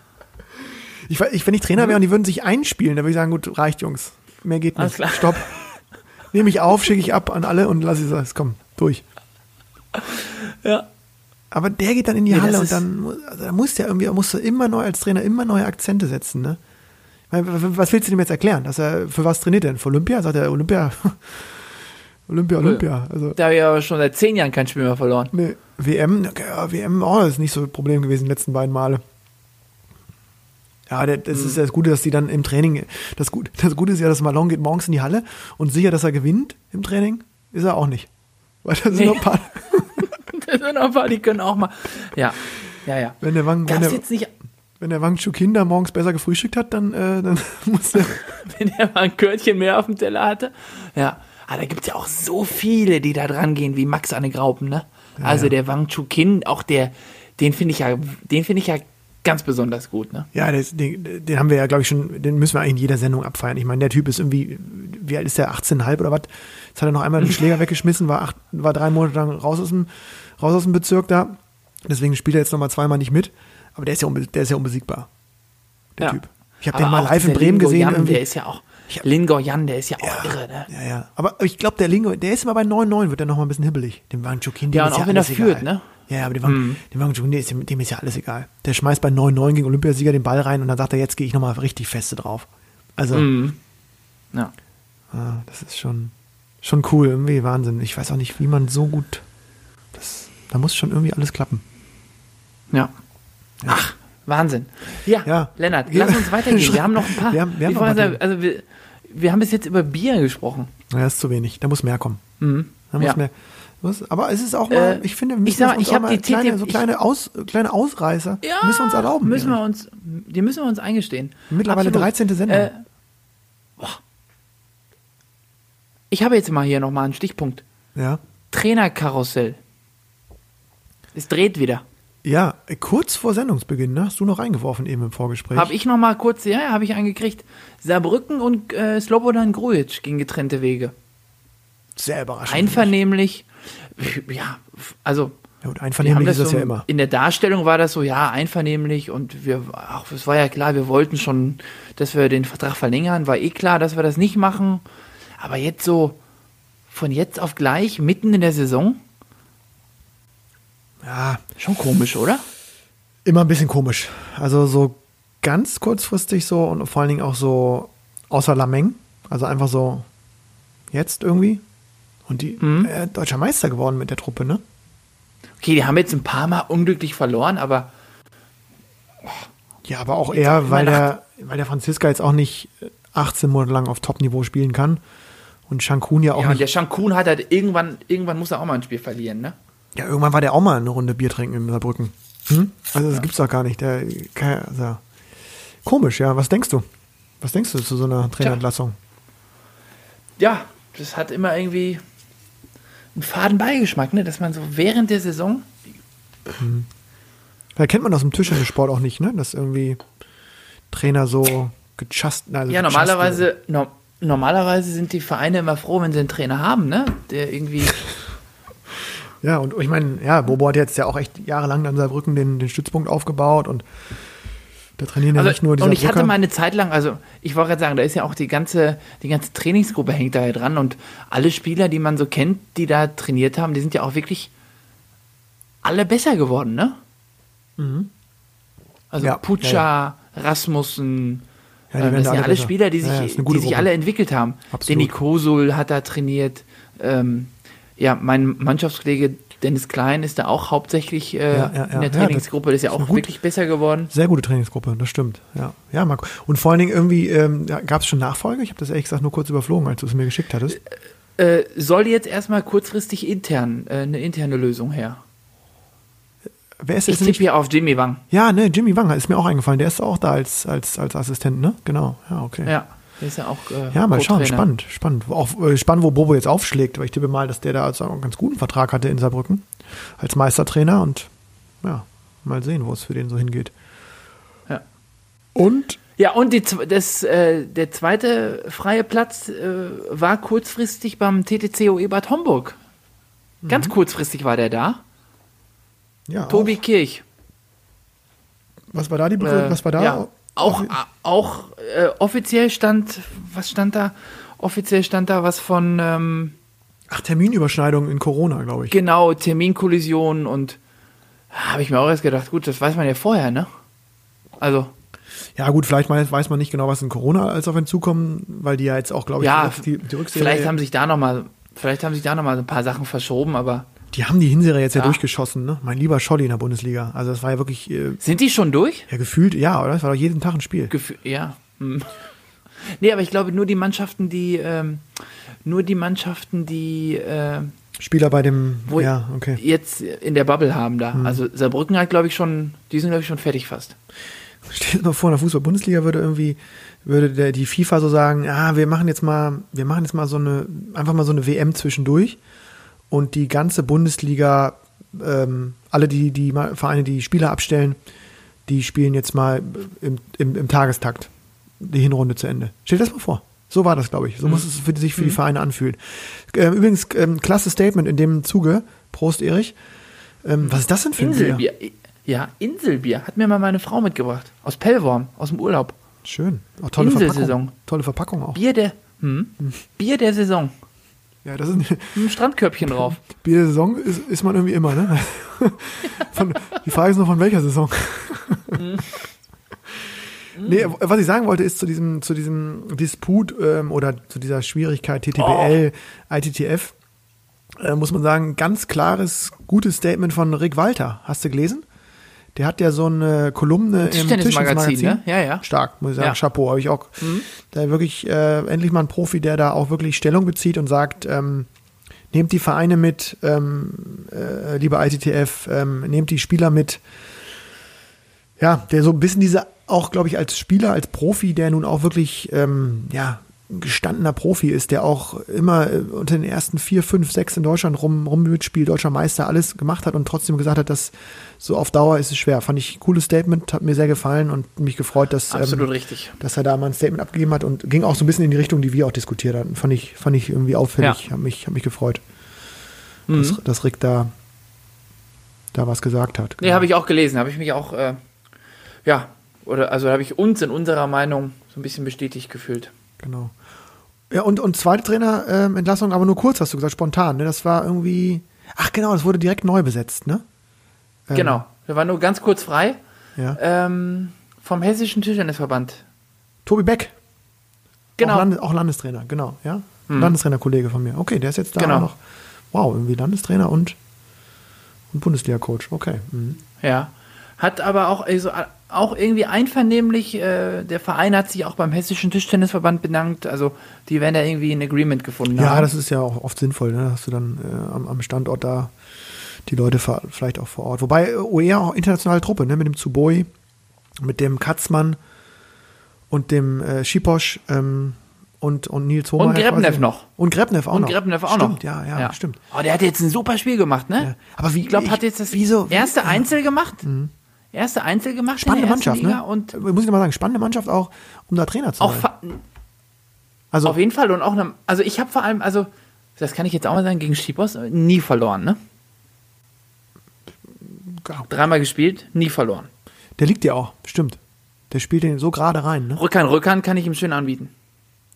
Ich, ich, wenn ich Trainer wäre und die würden sich einspielen, dann würde ich sagen, gut, reicht, Jungs. Mehr geht Alles nicht. klar. Stopp. Nehme ich auf, schicke ich ab an alle und lasse es, komm, durch. Ja. Aber der geht dann in die Nee, Halle und dann also da musst du ja irgendwie, musst du immer neu als Trainer immer neue Akzente setzen, ne? Was willst du dem jetzt erklären? Dass er, für was trainiert er denn? Für Olympia? Sagt er Olympia? Olympia, Olympia. Also, Da habe ich aber schon seit zehn Jahren kein Spiel mehr verloren. ne, WM, okay, ja, WM, oh, das ist nicht so ein Problem gewesen die letzten beiden Male. Ja, der, das Mhm. ist ja das Gute, dass die dann im Training, das, Gut, das Gute ist ja, dass Malone geht morgens in die Halle und sicher, dass er gewinnt im Training, ist er auch nicht. Weil da sind Nee. noch ein paar, Die können auch mal. Ja, ja, ja. wenn der Wang, wenn der, jetzt nicht, wenn der Wang Chu Kinder morgens besser gefrühstückt hat, dann, äh, dann muss er, wenn er mal ein Körtchen mehr auf dem Teller hatte? Ja. Aber da gibt es ja auch so viele, die da dran gehen, wie Max Anne Graupen, ne? Also ja. der Wang Chu Kin, auch der, den finde ich ja, den finde ich ja ganz besonders gut, ne? ja, das, den, den haben wir ja, glaube ich, schon, den müssen wir eigentlich in jeder Sendung abfeiern. Ich meine, der Typ ist irgendwie, wie alt ist der, 18,5 oder was? Jetzt hat er noch einmal den Schläger weggeschmissen, war, acht, war drei Monate lang raus aus dem, raus aus dem Bezirk da. Deswegen spielt er jetzt nochmal zweimal nicht mit. Aber der ist ja, der ist ja unbesiegbar. Der Ja. Typ. Ich habe den mal live in Bremen Lingo gesehen. Jan, irgendwie. der ist ja auch, Lingo Jan, der ist ja auch Ja, irre, ne? Ja, ja. Aber ich glaube, der Lingo, der ist immer bei 9-9, wird er noch mal ein bisschen hibbelig. Dem Wang Chukin, dem Ja, ist und ja auch wenn er alles führt, egal. ne? Ja, ja, aber dem Wang, dem Wang Chukin, ist, dem ist ja alles egal. Der schmeißt bei 9-9 gegen Olympiasieger den Ball rein und dann sagt er, jetzt gehe ich noch mal richtig feste drauf. Also, Mhm. Ja. ah, das ist schon, schon cool, irgendwie Wahnsinn. Ich weiß auch nicht, wie man so gut, das, da muss schon irgendwie alles klappen. Ja. Ach, Wahnsinn. Ja, Ja. Lennart, Ja. lass uns weitergehen. Wir haben noch ein paar. Wir haben- wir haben noch also wir, wir haben bis jetzt über Bier gesprochen. Ja, ist zu wenig. Da muss mehr kommen. Mhm. Da muss Ja. mehr. Was, aber es ist auch mal, Äh, ich finde, wir ich müssen sag mal, uns ich mal die kleine, TTIP so kleine, Aus, kleine Ausreißer müssen wir uns erlauben. Müssen wir uns, die müssen wir uns eingestehen. Mittlerweile Absolut. 13. Sendung. Äh, ich habe jetzt mal hier nochmal einen Stichpunkt. ja. Trainerkarussell. Es dreht wieder. Ja, kurz vor Sendungsbeginn, ne? Hast du noch reingeworfen eben im Vorgespräch. Habe ich nochmal kurz, ja, habe ich eingekriegt. Saarbrücken und äh, Slobodan Grujic gingen getrennte Wege. Sehr überraschend. Einvernehmlich. Ja, also Ja, haben einvernehmlich das ist das so, ja immer. In der Darstellung war das so, ja, einvernehmlich und wir, ach, es war ja klar, wir wollten schon, dass wir den Vertrag verlängern, war eh klar, dass wir das nicht machen. Aber jetzt so, von jetzt auf gleich, mitten in der Saison, Ja, schon komisch, oder? immer ein bisschen komisch. Also so ganz kurzfristig so und vor allen Dingen auch so außer Lameng. Also einfach so jetzt irgendwie. Und die Mhm. äh, deutscher Meister geworden mit der Truppe, ne? Okay, die haben jetzt ein paar Mal unglücklich verloren, aber Ja, aber auch eher, weil der, weil der Franziska jetzt auch nicht 18 Monate lang auf Top-Niveau spielen kann. Und Shankun ja auch ja, nicht. Shankun hat halt irgendwann, irgendwann muss er auch mal ein Spiel verlieren, ne? Ja, irgendwann war der auch mal eine Runde Bier trinken in Saarbrücken. Hm? Also das gibt's doch gar nicht. Der, also, komisch, ja. Was denkst du? Was denkst du zu so einer Trainerentlassung? Ja, das hat immer irgendwie einen faden Beigeschmack, ne? Dass man so während der Saison Da kennt man aus dem Tischtennissport auch nicht, ne? Dass irgendwie Trainer so gechast. Also Ja, normalerweise, no, normalerweise sind die Vereine immer froh, wenn sie einen Trainer haben, ne? Der irgendwie. Ja, und ich meine, ja, Bobo hat jetzt ja auch echt jahrelang an Saarbrücken den, den Stützpunkt aufgebaut und da trainieren ja Also, nicht nur die und ich hatte mal eine Zeit lang, also ich wollte gerade sagen, da ist ja auch die ganze, die ganze Trainingsgruppe hängt da ja dran und alle Spieler, die man so kennt, die da trainiert haben, die sind ja auch wirklich alle besser geworden, ne? Also Mhm. Ja, Putscha, ja, Rasmussen, Ja, ähm, das da sind ja alle alle. Spieler, die Ja, sich, ja, die sich alle entwickelt haben. Absolut. Danny Kosul hat da trainiert. Ähm, ja, mein Mannschaftskollege Dennis Klein ist da auch hauptsächlich äh, Ja, ja, ja. in der Trainingsgruppe. Das ist ja auch gut- wirklich besser geworden. Sehr gute Trainingsgruppe, das stimmt. Ja, ja Marco. Und vor allen Dingen irgendwie, ähm, gab es schon Nachfolge? Ich habe das ehrlich gesagt nur kurz überflogen, als du es mir geschickt hattest. Äh, soll jetzt erstmal kurzfristig intern äh, eine interne Lösung her? Wer ist Ich tippe hier auf Jimmy Wang. Ja, ne, Jimmy Wanger ist mir auch eingefallen. Der ist auch da als, als, als Assistent, ne? Genau. Ja, okay. Ja, der ist ja auch. Äh, Ja, mal schauen, spannend, spannend. Auch äh, spannend, wo Bobo jetzt aufschlägt, weil ich tippe mal, dass der da also einen ganz guten Vertrag hatte in Saarbrücken als Meistertrainer und ja, mal sehen, wo es für den so hingeht. Ja. Und Ja, und die, das, äh, der zweite freie Platz äh, war kurzfristig beim TTCO Ebert Homburg. Ganz Mhm. kurzfristig war der da. ja, Tobi Kirch. auch, was war da die Begründung? Äh, was war da? Ja, auch, auch äh, offiziell stand, was stand da? Offiziell stand da was von, ähm, Ach, Terminüberschneidung in Corona, glaube ich. genau, Terminkollisionen und habe ich mir auch erst gedacht, gut, das weiß man ja vorher, ne? Also, Ja, gut, vielleicht weiß man nicht genau, was in Corona als auf ihn zukommen, weil die ja jetzt auch, glaube ich, ja, die, die Rückserie, vielleicht haben sich da nochmal, vielleicht haben sich da nochmal ein paar Sachen verschoben, aber die haben die Hinserie jetzt ja, Ja. durchgeschossen, ne? Mein lieber Scholli in der Bundesliga. Also das war ja wirklich, äh, sind die schon durch? ja, gefühlt, ja, oder? Das war doch jeden Tag ein Spiel. Gefühl, ja. Hm. Nee, aber ich glaube, nur die Mannschaften, die, ähm, nur die Mannschaften, die äh, Spieler bei dem, Wo- ja, okay. jetzt in der Bubble haben da. Also Saarbrücken hat, glaube ich, schon, die sind, glaube ich, schon fertig fast. Stell dir mal vor, in der Fußball-Bundesliga würde irgendwie, würde der, die FIFA so sagen, ah, wir machen jetzt mal, wir machen jetzt mal so eine, einfach mal so eine WM zwischendurch und die ganze Bundesliga, ähm, alle die, die Vereine, die Spieler abstellen, die spielen jetzt mal im, im, im Tagestakt die Hinrunde zu Ende. Stell dir das mal vor. So war das, glaube ich. So muss es für, sich für die Vereine anfühlen. Ähm, übrigens, ähm, klasse Statement in dem Zuge. Prost, Erich. Ähm, was ist das denn für ein Bier? Inselbier. Ja, Inselbier. Hat mir mal meine Frau mitgebracht. Aus Pellworm, aus dem Urlaub. Schön. Auch tolle Inselsaison. Verpackung. Tolle Verpackung auch. Bier der, hm? Bier der Saison. Ja, das ist einem Strandkörbchen drauf. Bier der Saison ist, ist man irgendwie immer, ne? Von, die Frage ist nur von welcher Saison. nee, was ich sagen wollte, ist zu diesem, zu diesem Disput ähm, oder zu dieser Schwierigkeit TTPL, ITTF, äh, muss man sagen, ganz klares, gutes Statement von Rick Walter. Hast du gelesen? Der hat ja so eine Kolumne im Tischtennismagazin, ne? Ja, ja. Stark, muss ich sagen. Ja. Chapeau, habe ich auch. Da wirklich äh, endlich mal ein Profi, der da auch wirklich Stellung bezieht und sagt, ähm, nehmt die Vereine mit, ähm, äh, liebe ITTF, ähm, nehmt die Spieler mit. Ja, der so ein bisschen diese, auch glaube ich als Spieler, als Profi, der nun auch wirklich, ähm, ja, gestandener Profi ist, der auch immer äh, unter den ersten vier, fünf, sechs in Deutschland rum, rum mitspielt, deutscher Meister, alles gemacht hat und trotzdem gesagt hat, dass so auf Dauer ist es schwer. Fand ich ein cooles Statement, hat mir sehr gefallen und mich gefreut, dass, Absolut ähm, richtig. dass er da mal ein Statement abgegeben hat und ging auch so ein bisschen in die Richtung, die wir auch diskutiert hatten. Fand ich, fand ich irgendwie auffällig, Ja. hat mich, hat mich gefreut, Mhm. dass, dass Rick da, da was gesagt hat. Nee, habe ich auch gelesen. Habe ich mich auch, äh, ja, oder also habe ich uns in unserer Meinung so ein bisschen bestätigt gefühlt. Genau. Ja, und, und zweite Trainerentlassung, ähm, aber nur kurz, hast du gesagt, spontan. Ne? Das war irgendwie. Ach genau, das wurde direkt neu besetzt, ne? Ähm, Genau. Wir waren nur ganz kurz frei Ja. ähm, vom Hessischen Tischtennisverband. Tobi Beck. Genau. Auch, Landes, auch Landestrainer, genau, ja. Landestrainer-Kollege von mir. Okay, der ist jetzt da Genau. noch. Wow, irgendwie Landestrainer und, und Bundesliga-Coach. Okay. Mhm. Ja. Hat aber auch, also, auch irgendwie einvernehmlich, äh, der Verein hat sich auch beim Hessischen Tischtennisverband bedankt. Also die werden da irgendwie ein Agreement gefunden Ja, haben. das ist ja auch oft sinnvoll, ne? dass du dann äh, am, am Standort da die Leute vielleicht auch vor Ort. Wobei äh, OER auch internationale Truppe, ne? mit dem Zuboi, mit dem Katzmann und dem äh, Schiposch ähm, und, und Nils Homer. Und Grebnev noch. Und Grebnev auch Und noch. Grebnev auch stimmt, noch. Ja, ja, stimmt. Oh, der hat jetzt ein super Spiel gemacht, ne? Ja. Aber wie- ich glaube, hat jetzt das wieso- wie- erste ja. Einzel gemacht. Erste Einzel gemacht Spannende Mannschaft, Liga ne? und Muss ich mal sagen, spannende Mannschaft auch, um da Trainer zu auch sein. Also, auf jeden Fall und auch eine, also ich habe vor allem, also das kann ich jetzt auch mal sagen, gegen Schipos nie verloren, ne? Dreimal gespielt, nie verloren. der liegt ja auch, stimmt. Der spielt den so gerade rein, ne? Rückhand, Rückhand kann ich ihm schön anbieten.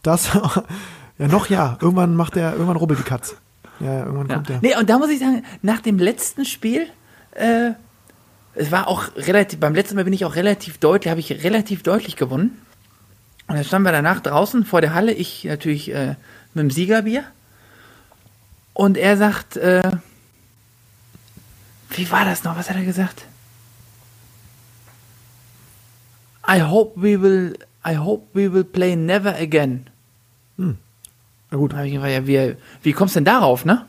Das, ja, noch ja. Irgendwann macht der, irgendwann rubbelt die Katz. Ja, ja irgendwann Ja. kommt der. Nee, und da muss ich sagen, nach dem letzten Spiel, äh, es war auch relativ, beim letzten Mal bin ich auch relativ deutlich, habe ich relativ deutlich gewonnen. Und dann standen wir danach draußen vor der Halle, ich natürlich äh, mit dem Siegerbier. Und er sagt, äh, wie war das noch? Was hat er gesagt? I hope we will, I hope we will play never again. Na gut. Da habe ich gefragt, ja, wie, wie kommst du denn darauf, ne?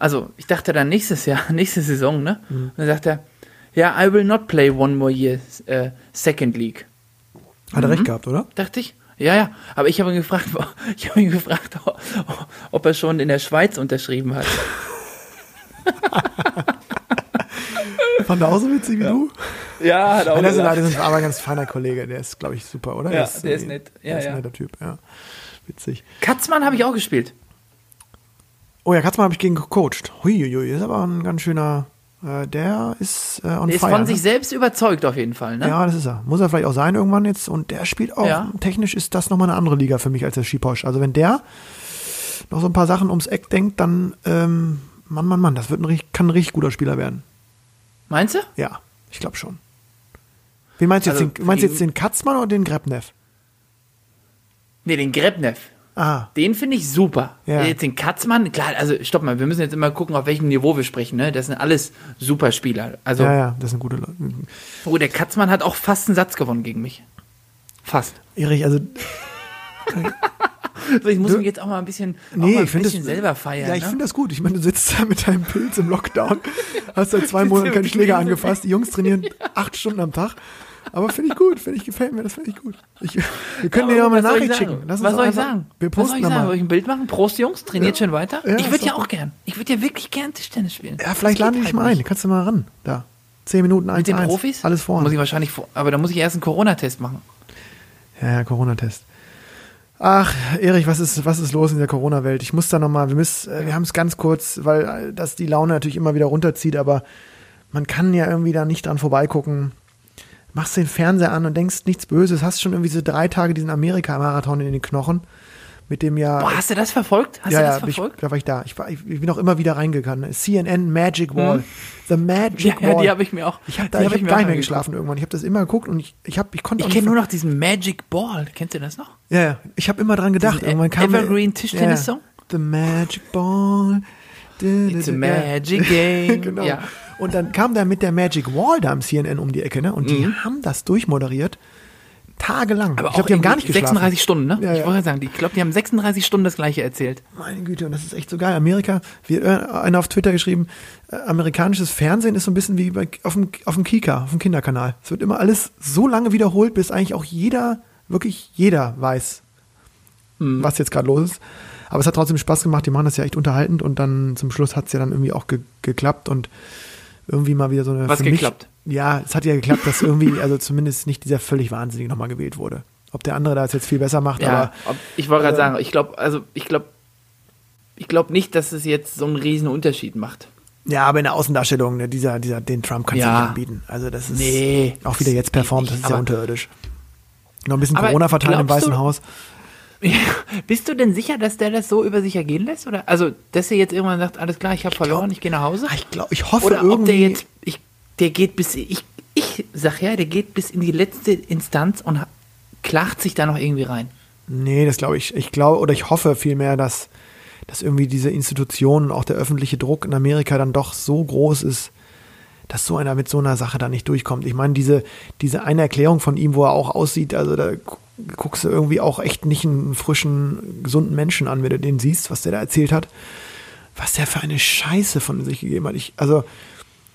Also, ich dachte dann nächstes Jahr, nächste Saison, ne? Mhm. Und dann sagt er, ja, I will not play one more year äh, Second League. Hat er Mhm. recht gehabt, oder? Dachte ich. Ja, ja. Aber ich habe ihn gefragt, ich habe ihn gefragt, ob er schon in der Schweiz unterschrieben hat. Fand er auch so witzig wie du? Ja, hat Ja, das, ist, das ist aber ein ganz feiner Kollege, der ist, glaube ich, super, oder? Ja, der ist nett. Ja, der ist ein ja. netter Typ, ja. Witzig. Katzmann habe ich auch gespielt. Oh ja, Katzmann habe ich gegen gecoacht. Huiuiui, ist aber ein ganz schöner, äh, der ist äh, on Der ist fire. von ne? sich selbst überzeugt auf jeden Fall, ne? Ja, das ist er. Muss er vielleicht auch sein irgendwann jetzt. Und der spielt auch, Ja. technisch ist das nochmal eine andere Liga für mich als der Schiposch. Also wenn der noch so ein paar Sachen ums Eck denkt, dann, ähm, Mann, Mann, Mann, das wird ein, richtig- kann ein richtig guter Spieler werden. Meinst du? Ja, ich glaube schon. Wen meinst du Also, jetzt? Den, meinst jetzt den Katzmann oder den Grebnev? Nee, den Grebnev. Ah, Den finde ich super. Ja. Jetzt den Katzmann, klar, also stopp mal, wir müssen jetzt immer gucken, auf welchem Niveau wir sprechen, ne? Das sind alles super Spieler. Also, ja, ja, das sind gute Leute. oh, der Katzmann hat auch fast einen Satz gewonnen gegen mich. Fast. Erich, also, So, ich muss mich jetzt auch mal ein bisschen, nee, mal ein ich finde das. bisschen selber feiern. Ja, ich ne? finde das gut. Ich meine, du sitzt da mit deinem Pilz im Lockdown, hast seit zwei Monaten keinen Schläger angefasst. Die Jungs trainieren acht Stunden am Tag. Aber finde ich gut, finde ich, gefällt mir, das finde ich gut. Ich, wir können dir ja mal eine ich Nachricht schicken. Was soll ich sagen? Wir was soll posten ich sagen? Soll ich ein Bild machen? Prost, Jungs, trainiert schön weiter. Ja, ich würde ja auch gern. Ich würde ja wirklich gern Tischtennis spielen. Ja, vielleicht geht die dich halt mal ein. nicht. Kannst du mal ran. Da. Zehn Minuten, eins, Mit den eins. Profis? Alles vor. Muss ich wahrscheinlich, vor, aber da muss ich erst einen Corona-Test machen. Ja, ja, Corona-Test. Ach, Erich, was ist, was ist los in der Corona-Welt? Ich muss da nochmal, wir müssen, äh, wir haben es ganz kurz, weil äh, das die Laune natürlich immer wieder runterzieht, aber man kann ja irgendwie da nicht dran vorbeigucken. Machst den Fernseher an und denkst nichts Böses, hast schon irgendwie so drei Tage diesen Amerika-Marathon in den Knochen. Mit dem ja. Boah, hast du das verfolgt? Hast ja, du das ja, verfolgt? ich, da war ich da. Ich, war, ich, ich bin auch immer wieder reingegangen. CNN Magic Wall. The Magic Hm. ja, ja, Wall. die habe ich mir auch. Ich habe da, ich hab mir gar nicht mehr geschlafen irgendwann. Ich habe das immer geguckt und ich, ich, hab, ich konnte Ich kenne nur noch diesen Magic Ball. Kennst du das noch? Ja, ja. Ich habe immer dran gedacht. Diesen Evergreen Tischtennis-Song? Ja, The Magic Ball. It's a magic game. genau. Ja. Und dann kam der mit der Magic Wall da am CNN um die Ecke, ne? Und die haben das durchmoderiert. Tagelang. Mhm. Aber ich glaube, die haben gar nicht irgendwie geschlafen. 36 Stunden, ne? Ja, Ich ja. wollte sagen, die- ich glaube, die haben 36 Stunden das gleiche erzählt. Meine Güte, und das ist echt so geil. Amerika, wir, äh, einer auf Twitter geschrieben, äh, amerikanisches Fernsehen ist so ein bisschen wie bei, auf, dem, auf dem Kika, auf dem Kinderkanal. Es wird immer alles so lange wiederholt, bis eigentlich auch jeder, wirklich jeder weiß, Mhm. was jetzt gerade los ist. Aber es hat trotzdem Spaß gemacht, die machen das ja echt unterhaltend und dann zum Schluss hat es ja dann irgendwie auch ge geklappt und irgendwie mal wieder so eine. Was für mich- geklappt? Ja, es hat ja geklappt, dass irgendwie, also zumindest nicht dieser völlig Wahnsinnige nochmal gewählt wurde. Ob der andere da jetzt viel besser macht, Ja, aber ob, ich wollte gerade äh, sagen, ich glaube, also ich glaube, ich glaube nicht, dass es jetzt so einen riesen Unterschied macht. Ja, aber in der Außendarstellung, ne, dieser, dieser, den Trump kannst du Ja. nicht anbieten. Also das ist Nee, auch wieder jetzt performt, das ist ja unterirdisch. Noch ein bisschen Corona verteilen im Weißen du- Haus. Bist du denn sicher, dass der das so über sich ergehen lässt? Oder also, dass er jetzt irgendwann sagt, alles klar, ich habe verloren, ich gehe nach Hause? Ah, Ich glaube, ich hoffe Oder irgendwie. ob der jetzt, ich, der geht bis, ich, ich sag ja, der geht bis in die letzte Instanz und klagt sich da noch irgendwie rein. Nee, das glaube ich. Ich glaube oder ich hoffe vielmehr, dass, dass irgendwie diese Institutionen, auch der öffentliche Druck in Amerika dann doch so groß ist, dass so einer mit so einer Sache da nicht durchkommt. Ich meine, diese, diese eine Erklärung von ihm, wo er auch aussieht, also da gu- guckst du irgendwie auch echt nicht einen frischen, gesunden Menschen an, wenn du den siehst, was der da erzählt hat. Was der für eine Scheiße von sich gegeben hat. Ich, also,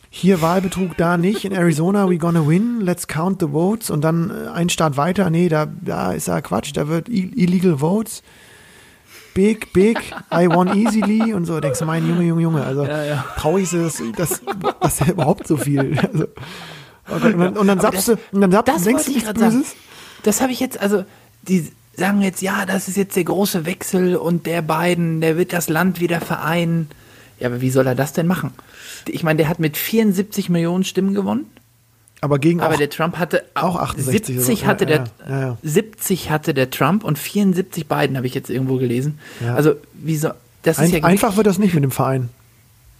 hier Wahlbetrug, da nicht. In Arizona, we gonna win, let's count the votes. Und dann äh, ein Staat weiter, nee, da, da ist ja Quatsch, da wird illegal votes. Big, big, I won easily und so. Denkst du, mein Junge, Junge, Junge. Also Ja, ja. traurig ist es, dass, dass er überhaupt so viel. Also, oh und dann, und dann sappst das- du, und dann sappst, Das denkst du ich nichts gerade sagen. Böses. Das habe ich jetzt, also, die sagen jetzt, ja, das ist jetzt der große Wechsel und der Biden, der wird das Land wieder vereinen. Ja, aber wie soll er das denn machen? Ich meine, der hat mit 74 Millionen Stimmen gewonnen. Aber gegen Aber auch, der Trump hatte auch 68 70 oder so. hatte Ja, der ja, ja, ja. 70 hatte der Trump und 74 Biden habe ich jetzt irgendwo gelesen. Ja. Also wieso das ist ein, ja einfach wird das nicht mit dem Verein.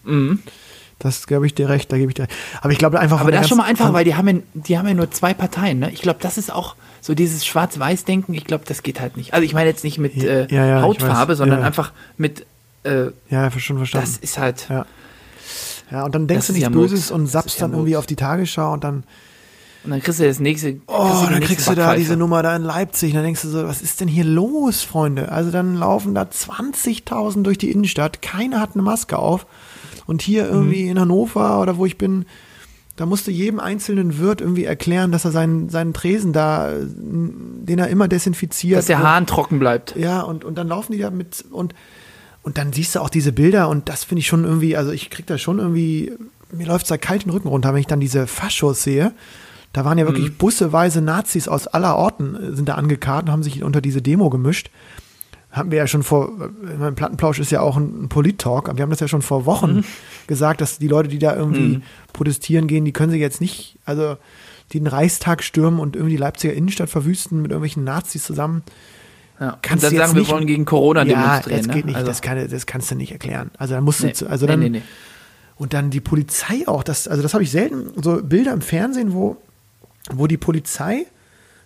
Mhm. Das glaube ich dir recht, da gebe ich dir recht. Aber ich glaube einfach aber das ist schon mal einfach, weil die haben ja, die haben ja nur zwei Parteien. Ne? Ich glaube, das ist auch so dieses Schwarz-Weiß-Denken. Ich glaube, das geht halt nicht. Also ich meine jetzt nicht mit Ja, äh, ja, ja, Hautfarbe, sondern Ja. einfach mit äh, Ja, schon verstanden. das ist halt. Ja. Und dann denkst Das du nichts ja. Böses und sappst ist ja dann irgendwie auf die Tagesschau und dann, Und dann kriegst du das nächste. oh, dann kriegst du da Backpfeife. diese Nummer da in Leipzig. Dann denkst du so, was ist denn hier los, Freunde? Also dann laufen da 20.000 durch die Innenstadt. Keiner hat eine Maske auf. Und hier irgendwie in Hannover oder wo ich bin, da musste jedem einzelnen Wirt irgendwie erklären, dass er seinen, seinen Tresen da, den er immer desinfiziert. Dass der Hahn trocken bleibt. Ja, und, und dann laufen die da mit und, und dann siehst du auch diese Bilder und das finde ich schon irgendwie, also ich krieg da schon irgendwie, mir läuft da kalt den Rücken runter, wenn ich dann diese Faschos sehe. Da waren ja wirklich busseweise Nazis aus aller Orten äh, sind da angekarrt und haben sich unter diese Demo gemischt. Haben wir ja schon vor, äh, mein Plattenplausch ist ja auch ein, ein Polit-Talk, aber wir haben das ja schon vor Wochen gesagt, dass die Leute, die da irgendwie protestieren gehen, die können sich jetzt nicht, also die den Reichstag stürmen und irgendwie die Leipziger Innenstadt verwüsten mit irgendwelchen Nazis zusammen. Ja. Und Kannst dann du jetzt sagen, wir nicht- wollen gegen Corona ja, demonstrieren. das ne? geht nicht, Also, das, kann, das kannst du nicht erklären. Also dann musst nee. du, zu- also dann, nee, nee, und dann die Polizei auch, das, also das habe ich selten, so Bilder im Fernsehen, wo, wo die Polizei,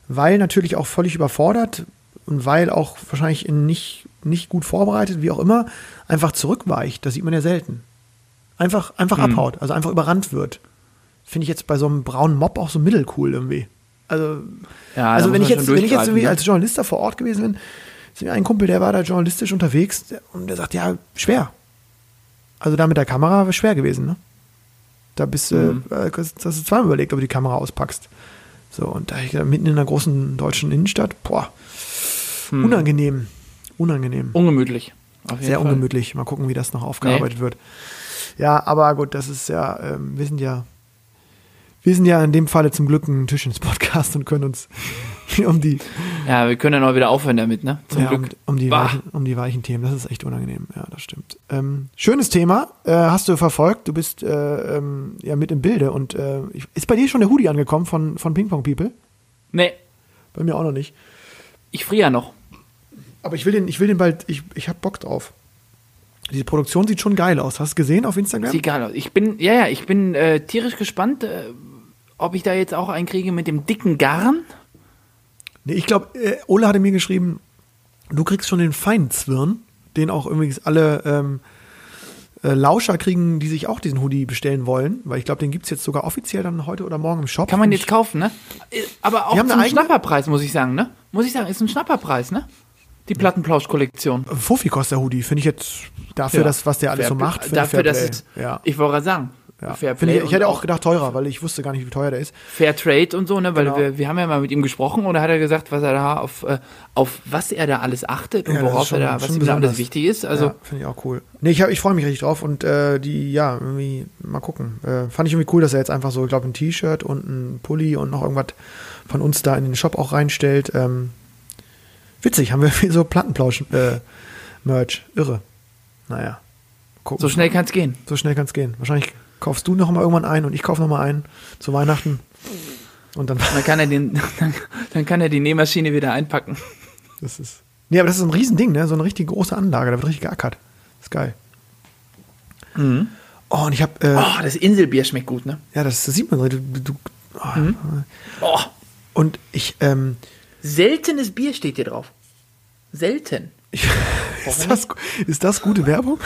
weil natürlich auch völlig überfordert und weil auch wahrscheinlich in nicht, nicht gut vorbereitet, wie auch immer, einfach zurückweicht. Das sieht man ja selten. Einfach, einfach Mhm. abhaut, also einfach überrannt wird. Finde ich jetzt bei so einem braunen Mob auch so mittelcool irgendwie. Also, Ja, also wenn ich jetzt, wenn ich jetzt irgendwie ne? als Journalist da vor Ort gewesen bin, ist mir ein Kumpel, der war da journalistisch unterwegs und der sagt, ja, schwer. Also da mit der Kamera wäre schwer gewesen, ne? Da bist du, Mhm. äh, hast du zweimal überlegt, ob du die Kamera auspackst. So, und da ich gedacht, mitten in einer großen deutschen Innenstadt, boah, Hm. unangenehm. Unangenehm. Ungemütlich. Sehr Fall. ungemütlich. Mal gucken, wie das noch aufgearbeitet wird. Ja, aber gut, das ist ja, ähm, wir sind ja, wir sind ja in dem Falle zum Glück ein Tisch ins Podcast und können uns um die, Ja, wir können dann auch wieder aufhören damit, ne? Zum ja, um, Glück. um, die Bah. weichen, um die weichen Themen. Das ist echt unangenehm. Ja, das stimmt. Ähm, schönes Thema. Äh, hast du verfolgt. Du bist äh, ähm, ja mit im Bilde. Und äh, ist bei dir schon der Hoodie angekommen von, von Ping Pong People? Nee, Bei mir auch noch nicht. ich friere ja noch. Aber ich will den, ich will den bald, ich, ich hab Bock drauf. Die Produktion sieht schon geil aus. Hast du gesehen auf Instagram? Sieht geil aus. Ich bin, ja, ja, ich bin äh, tierisch gespannt, äh, ob ich da jetzt auch einen kriege mit dem dicken Garn. Nee, ich glaube, äh, Ole hatte mir geschrieben, du kriegst schon den feinen Zwirn, den auch übrigens alle ähm, äh, Lauscher kriegen, die sich auch diesen Hoodie bestellen wollen, weil ich glaube, den gibt's jetzt sogar offiziell dann heute oder morgen im Shop. Kann man jetzt kaufen, ne? Äh, Aber auch zum Schnapperpreis, muss ich sagen, ne? Muss ich sagen, ist ein Schnapperpreis, ne? Die Plattenplausch-Kollektion. Fuffi kostet der Hoodie, finde ich jetzt dafür, Ja. dass, was der alles so Fair- macht, finde ich Dafür, dass es, ja. ich wollte gerade sagen, ja. Fair Play ich, ich hätte auch gedacht teurer, weil ich wusste gar nicht, wie teuer der ist. Fair Trade und so, ne? Weil Genau. wir, wir haben ja mal mit ihm gesprochen und da hat er gesagt, was er da auf, äh, auf was er da alles achtet und Ja, worauf schon- er da, was ihm da alles wichtig ist. Also ja, finde ich auch cool. Nee, ich, hab- ich freue mich richtig drauf und äh, die, ja, irgendwie, mal gucken. Äh, fand ich irgendwie cool, dass er jetzt einfach so, ich glaube, ein T-Shirt und ein Pulli und noch irgendwas von uns da in den Shop auch reinstellt. Ähm, witzig, haben wir viel so Plattenplausch-Merch. Irre. Naja. Gucken. so schnell kann es gehen. so schnell kann es gehen. Wahrscheinlich kaufst du noch mal irgendwann ein und ich kaufe noch mal einen zu Weihnachten. Und dann, Dann kann er den, dann, dann kann er die Nähmaschine wieder einpacken. das ist. Nee, aber das ist ein Riesending, ne? So eine richtig große Anlage, da wird richtig geackert. Das ist geil. Oh, und ich habe äh, Oh, das Inselbier schmeckt gut, ne? Ja, das, das sieht man. Du, du, oh. Oh, Und ich, ähm, seltenes Bier steht hier drauf. Selten. ich ist, das, ist das gute Werbung?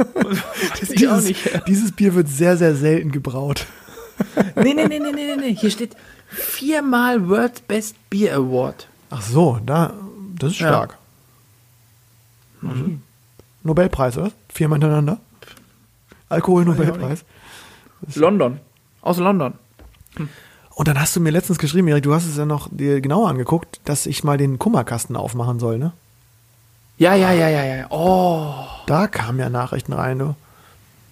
ich auch dieses, nicht. dieses Bier wird sehr, sehr selten gebraut. Nee, nee, nee, nee, nee, nee, nee. Hier steht viermal World Best Beer Award. Ach so, da, das ist Ja. stark. Mhm. Nobelpreis, oder? Viermal hintereinander. Alkohol-Nobelpreis. London. Aus London. Und dann hast du mir letztens geschrieben, Erik, du hast es ja noch dir genauer angeguckt, dass ich mal den Kummerkasten aufmachen soll, ne? Ja, ja, ja, ja, ja. Oh, Da kamen ja Nachrichten rein, du.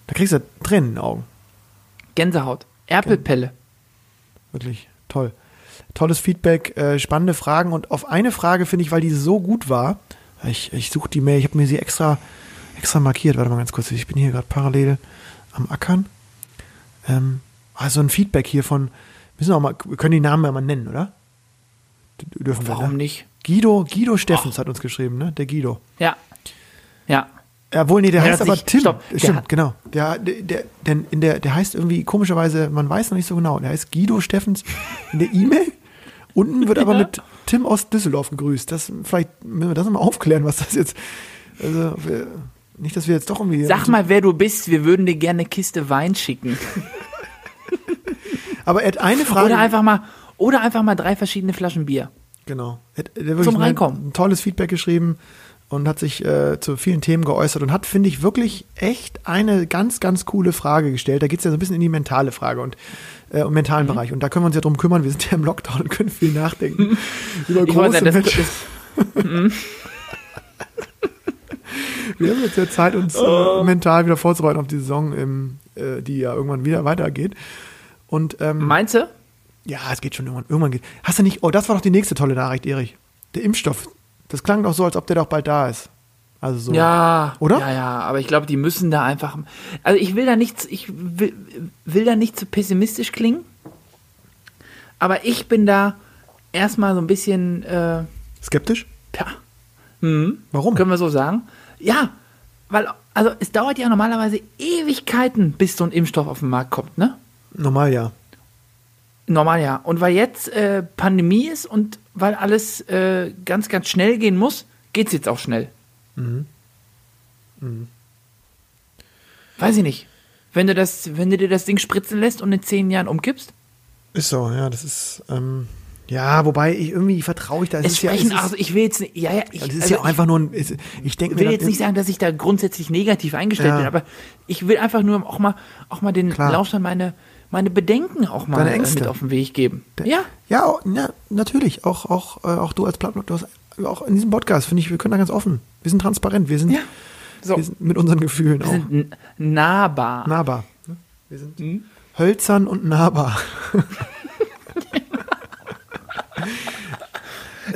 Da kriegst du Tränen in den Augen. Gänsehaut. Erpelpelle. Wirklich toll. Tolles Feedback, äh, spannende Fragen und auf eine Frage finde ich, weil die so gut war, ich, ich suche die Mail, ich habe mir sie extra, extra markiert, warte mal ganz kurz, ich bin hier gerade parallel am Ackern. Ähm, also ein Feedback hier von, müssen wir auch mal, wir können die Namen ja mal nennen, oder? Dürfen wir, Warum ne? nicht? Guido, Guido Steffens hat uns geschrieben, ne? Der Guido. Ja. Ja. Jawohl, nee, der, Der heißt aber sich- Tim. stopp, Stimmt, hat- genau. Der, der, der, in der, der heißt irgendwie komischerweise, man weiß noch nicht so genau. Der heißt Guido Steffens in der E-Mail. Unten wird aber Ja. mit Tim aus Düsseldorf gegrüßt. Das, vielleicht müssen wir das mal aufklären, was das jetzt. Also, wir, nicht, dass wir jetzt doch irgendwie. Sag mal, wer du bist. Wir würden dir gerne eine Kiste Wein schicken. Aber er hat eine Frage. Oder einfach mal, oder einfach mal drei verschiedene Flaschen Bier. Genau. Er hat, wirklich Zum ein- Reinkommen. Ein tolles Feedback geschrieben und hat sich äh, zu vielen Themen geäußert und hat, finde ich, wirklich echt eine ganz, ganz coole Frage gestellt. Da geht es ja so ein bisschen in die mentale Frage und äh, im mentalen Mhm. Bereich. Und da können wir uns ja drum kümmern. Wir sind ja im Lockdown und können viel nachdenken über Ich große sagen, Menschen. das, Wir haben jetzt ja Zeit, uns Oh. äh, mental wieder vorzubereiten auf die Saison, im, äh, die ja irgendwann wieder weitergeht. Und ähm, meinst du? Ja, es geht schon irgendwann. Irgendwann geht. Hast du nicht? Oh, das war doch die nächste tolle Nachricht, Erich. Der Impfstoff. Das klang doch so, als ob der doch bald da ist. Also so. Ja, Oder? Ja, ja, aber ich glaube, die müssen da einfach. Also ich will da nicht, ich will, will da nicht zu pessimistisch klingen. Aber ich bin da erstmal so ein bisschen, äh, Skeptisch? ja, hm, Warum? können wir so sagen. Ja, weil, also es dauert ja normalerweise Ewigkeiten, bis so ein Impfstoff auf den Markt kommt, ne? Normal ja. Normal ja. Und weil jetzt äh, Pandemie ist und weil alles äh, ganz, ganz schnell gehen muss, geht's jetzt auch schnell. Weiß ich nicht. Wenn du, das, wenn du dir das Ding spritzen lässt und in zehn Jahren umkippst, Ist so, ja, das ist. Ähm, ja, wobei ich irgendwie vertraue ich da. es ist ja, sprechen, es ist, also ich will jetzt nicht, ja, ja, ich, das ist also ja auch einfach nur ein. es- Ich denke ich will mir jetzt nicht sagen, dass ich da grundsätzlich negativ eingestellt Ja. bin, aber ich will einfach nur auch mal, auch mal den Klar. Lauschern meine, meine Bedenken auch mal Deine äh, Ängste. mit auf den Weg geben. Ja, Ja, ja, natürlich. Auch, auch, äh, auch du als du hast, auch in diesem Podcast, finde ich, wir können da ganz offen. Wir sind transparent, wir sind, Ja. So. wir sind mit unseren Gefühlen wir auch sind nahbar. nahbar. ne? Wir sind, Mhm. hölzern und nahbar.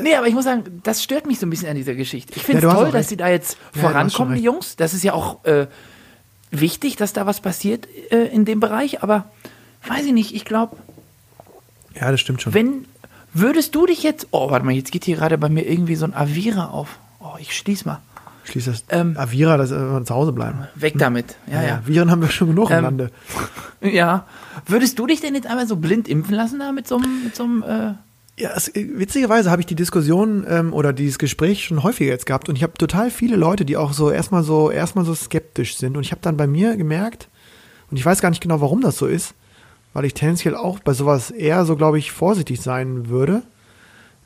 Nee, aber ich muss sagen, das stört mich so ein bisschen an dieser Geschichte. Ich finde Ja, es hast toll, dass sie da jetzt Ja, vorankommen, die. Jungs. Das ist ja auch äh, wichtig, dass da was passiert äh, in dem Bereich. Aber weiß ich nicht, ich glaube, Ja, das stimmt schon. wenn, würdest du dich jetzt, oh, warte mal, jetzt geht hier gerade bei mir irgendwie so ein Avira auf. Oh, ich schließ mal. Schließ das. Ähm, Avira, dass wir zu Hause bleiben. Weg damit. Ja, ja. Viren haben wir schon genug im Ähm, Lande. Ja. Würdest du dich denn jetzt einmal so blind impfen lassen da mit so einem, mit so einem, äh, Ja, es, witzigerweise habe ich die Diskussion ähm, oder dieses Gespräch schon häufiger jetzt gehabt und ich habe total viele Leute, die auch so erstmal so erstmal so skeptisch sind und ich habe dann bei mir gemerkt und ich weiß gar nicht genau, warum das so ist, weil ich tendenziell auch bei sowas eher so, glaube ich, vorsichtig sein würde.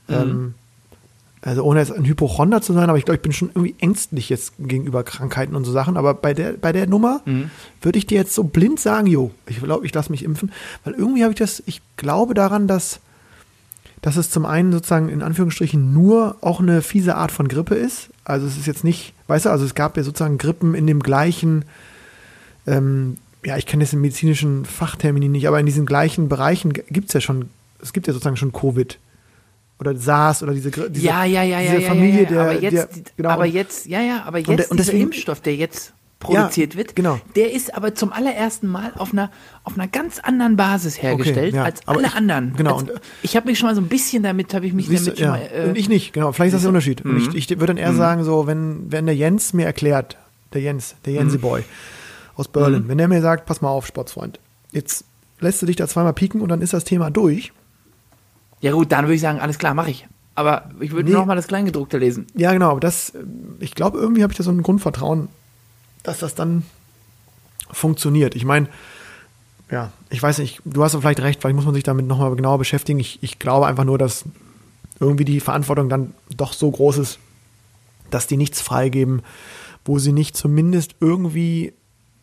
Ähm, also ohne jetzt ein Hypochonder zu sein, aber ich glaube, ich bin schon irgendwie ängstlich jetzt gegenüber Krankheiten und so Sachen. Aber bei der, bei der Nummer würde ich dir jetzt so blind sagen, jo, ich glaube, ich lasse mich impfen, weil irgendwie habe ich das, ich glaube daran, dass dass es zum einen sozusagen in Anführungsstrichen nur auch eine fiese Art von Grippe ist. Also es ist jetzt nicht, weißt du, also es gab ja sozusagen Grippen in dem gleichen, ähm, ja, ich kenne das im medizinischen Fachtermini nicht, aber in diesen gleichen Bereichen gibt es ja schon, es gibt ja sozusagen schon Covid oder SARS oder diese, diese, ja, ja, ja, ja, diese ja, Familie ja, ja. der, aber jetzt, der genau, aber und- jetzt, ja, ja, aber jetzt der- und deswegen- Impfstoff, der jetzt produziert wird, genau. der ist aber zum allerersten Mal auf einer, auf einer ganz anderen Basis hergestellt ja, als alle ich- anderen. genau, Als, und- ich habe mich schon mal so ein bisschen damit, habe ich mich Siehst damit schon ja. mal. Äh, und ich nicht, genau. Vielleicht ist das der Unterschied. Und Mhm. ich, ich würde dann eher sagen, so, wenn, wenn der Jens mir erklärt, der Jens, der Jensi Mhm. Aus Berlin, wenn der mir sagt, pass mal auf, Sportsfreund, jetzt lässt du dich da zweimal pieken und dann ist das Thema durch. ja gut, dann würde ich sagen, alles klar, mache ich. Aber ich würde Nee. noch mal das Kleingedruckte lesen. Ja, genau, aber das, ich glaube, irgendwie habe ich da so ein Grundvertrauen, dass das dann funktioniert. Ich meine, ja, ich weiß nicht, du hast vielleicht recht, vielleicht muss man sich damit nochmal genauer beschäftigen. Ich, ich glaube einfach nur, dass irgendwie die Verantwortung dann doch so groß ist, dass die nichts freigeben, wo sie nicht zumindest irgendwie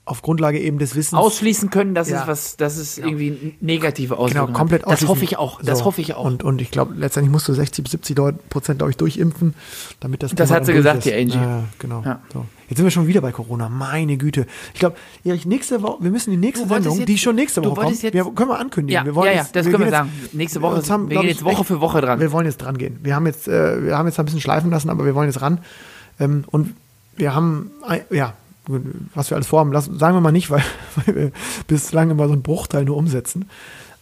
auf Grundlage eben des Wissens Ausschließen können, dass Ja. es was, dass es irgendwie negative Auswirkungen genau, komplett hat. Das ausschließen. hoffe ich auch. Das So. hoffe ich auch. Und, und ich glaube, letztendlich musst du 60 bis 70 Deut- Prozent, glaube ich, durchimpfen, damit das Das Thema hat sie gesagt, ist. die Angie. Ja, genau. Ja. So. Jetzt sind wir schon wieder bei Corona. Meine Güte. Ich glaube, Erich, nächste Woche, wir müssen die nächste Sendung, jetzt- die schon nächste Woche kommt, jetzt- wir, können wir ankündigen. Ja, wir ja, ja, jetzt, das wir können wir jetzt- sagen. Nächste Woche- uns haben, wir gehen jetzt Woche echt- für Woche dran. Wir wollen jetzt dran gehen. Wir haben jetzt, äh, wir haben jetzt ein bisschen schleifen lassen, aber wir wollen jetzt ran. Ähm, und wir haben, ein- ja, was wir alles vorhaben, lassen, sagen wir mal nicht, weil, weil wir bislang immer so einen Bruchteil nur umsetzen.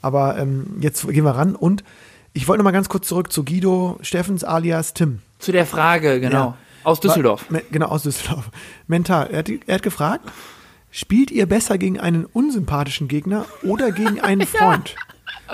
Aber ähm, jetzt gehen wir ran und ich wollte noch mal ganz kurz zurück zu Guido Steffens alias Tim. Zu der Frage, genau. Ja. Aus Düsseldorf. Me- Genau, aus Düsseldorf. Mental. Er hat, er hat gefragt, spielt ihr besser gegen einen unsympathischen Gegner oder gegen einen Freund?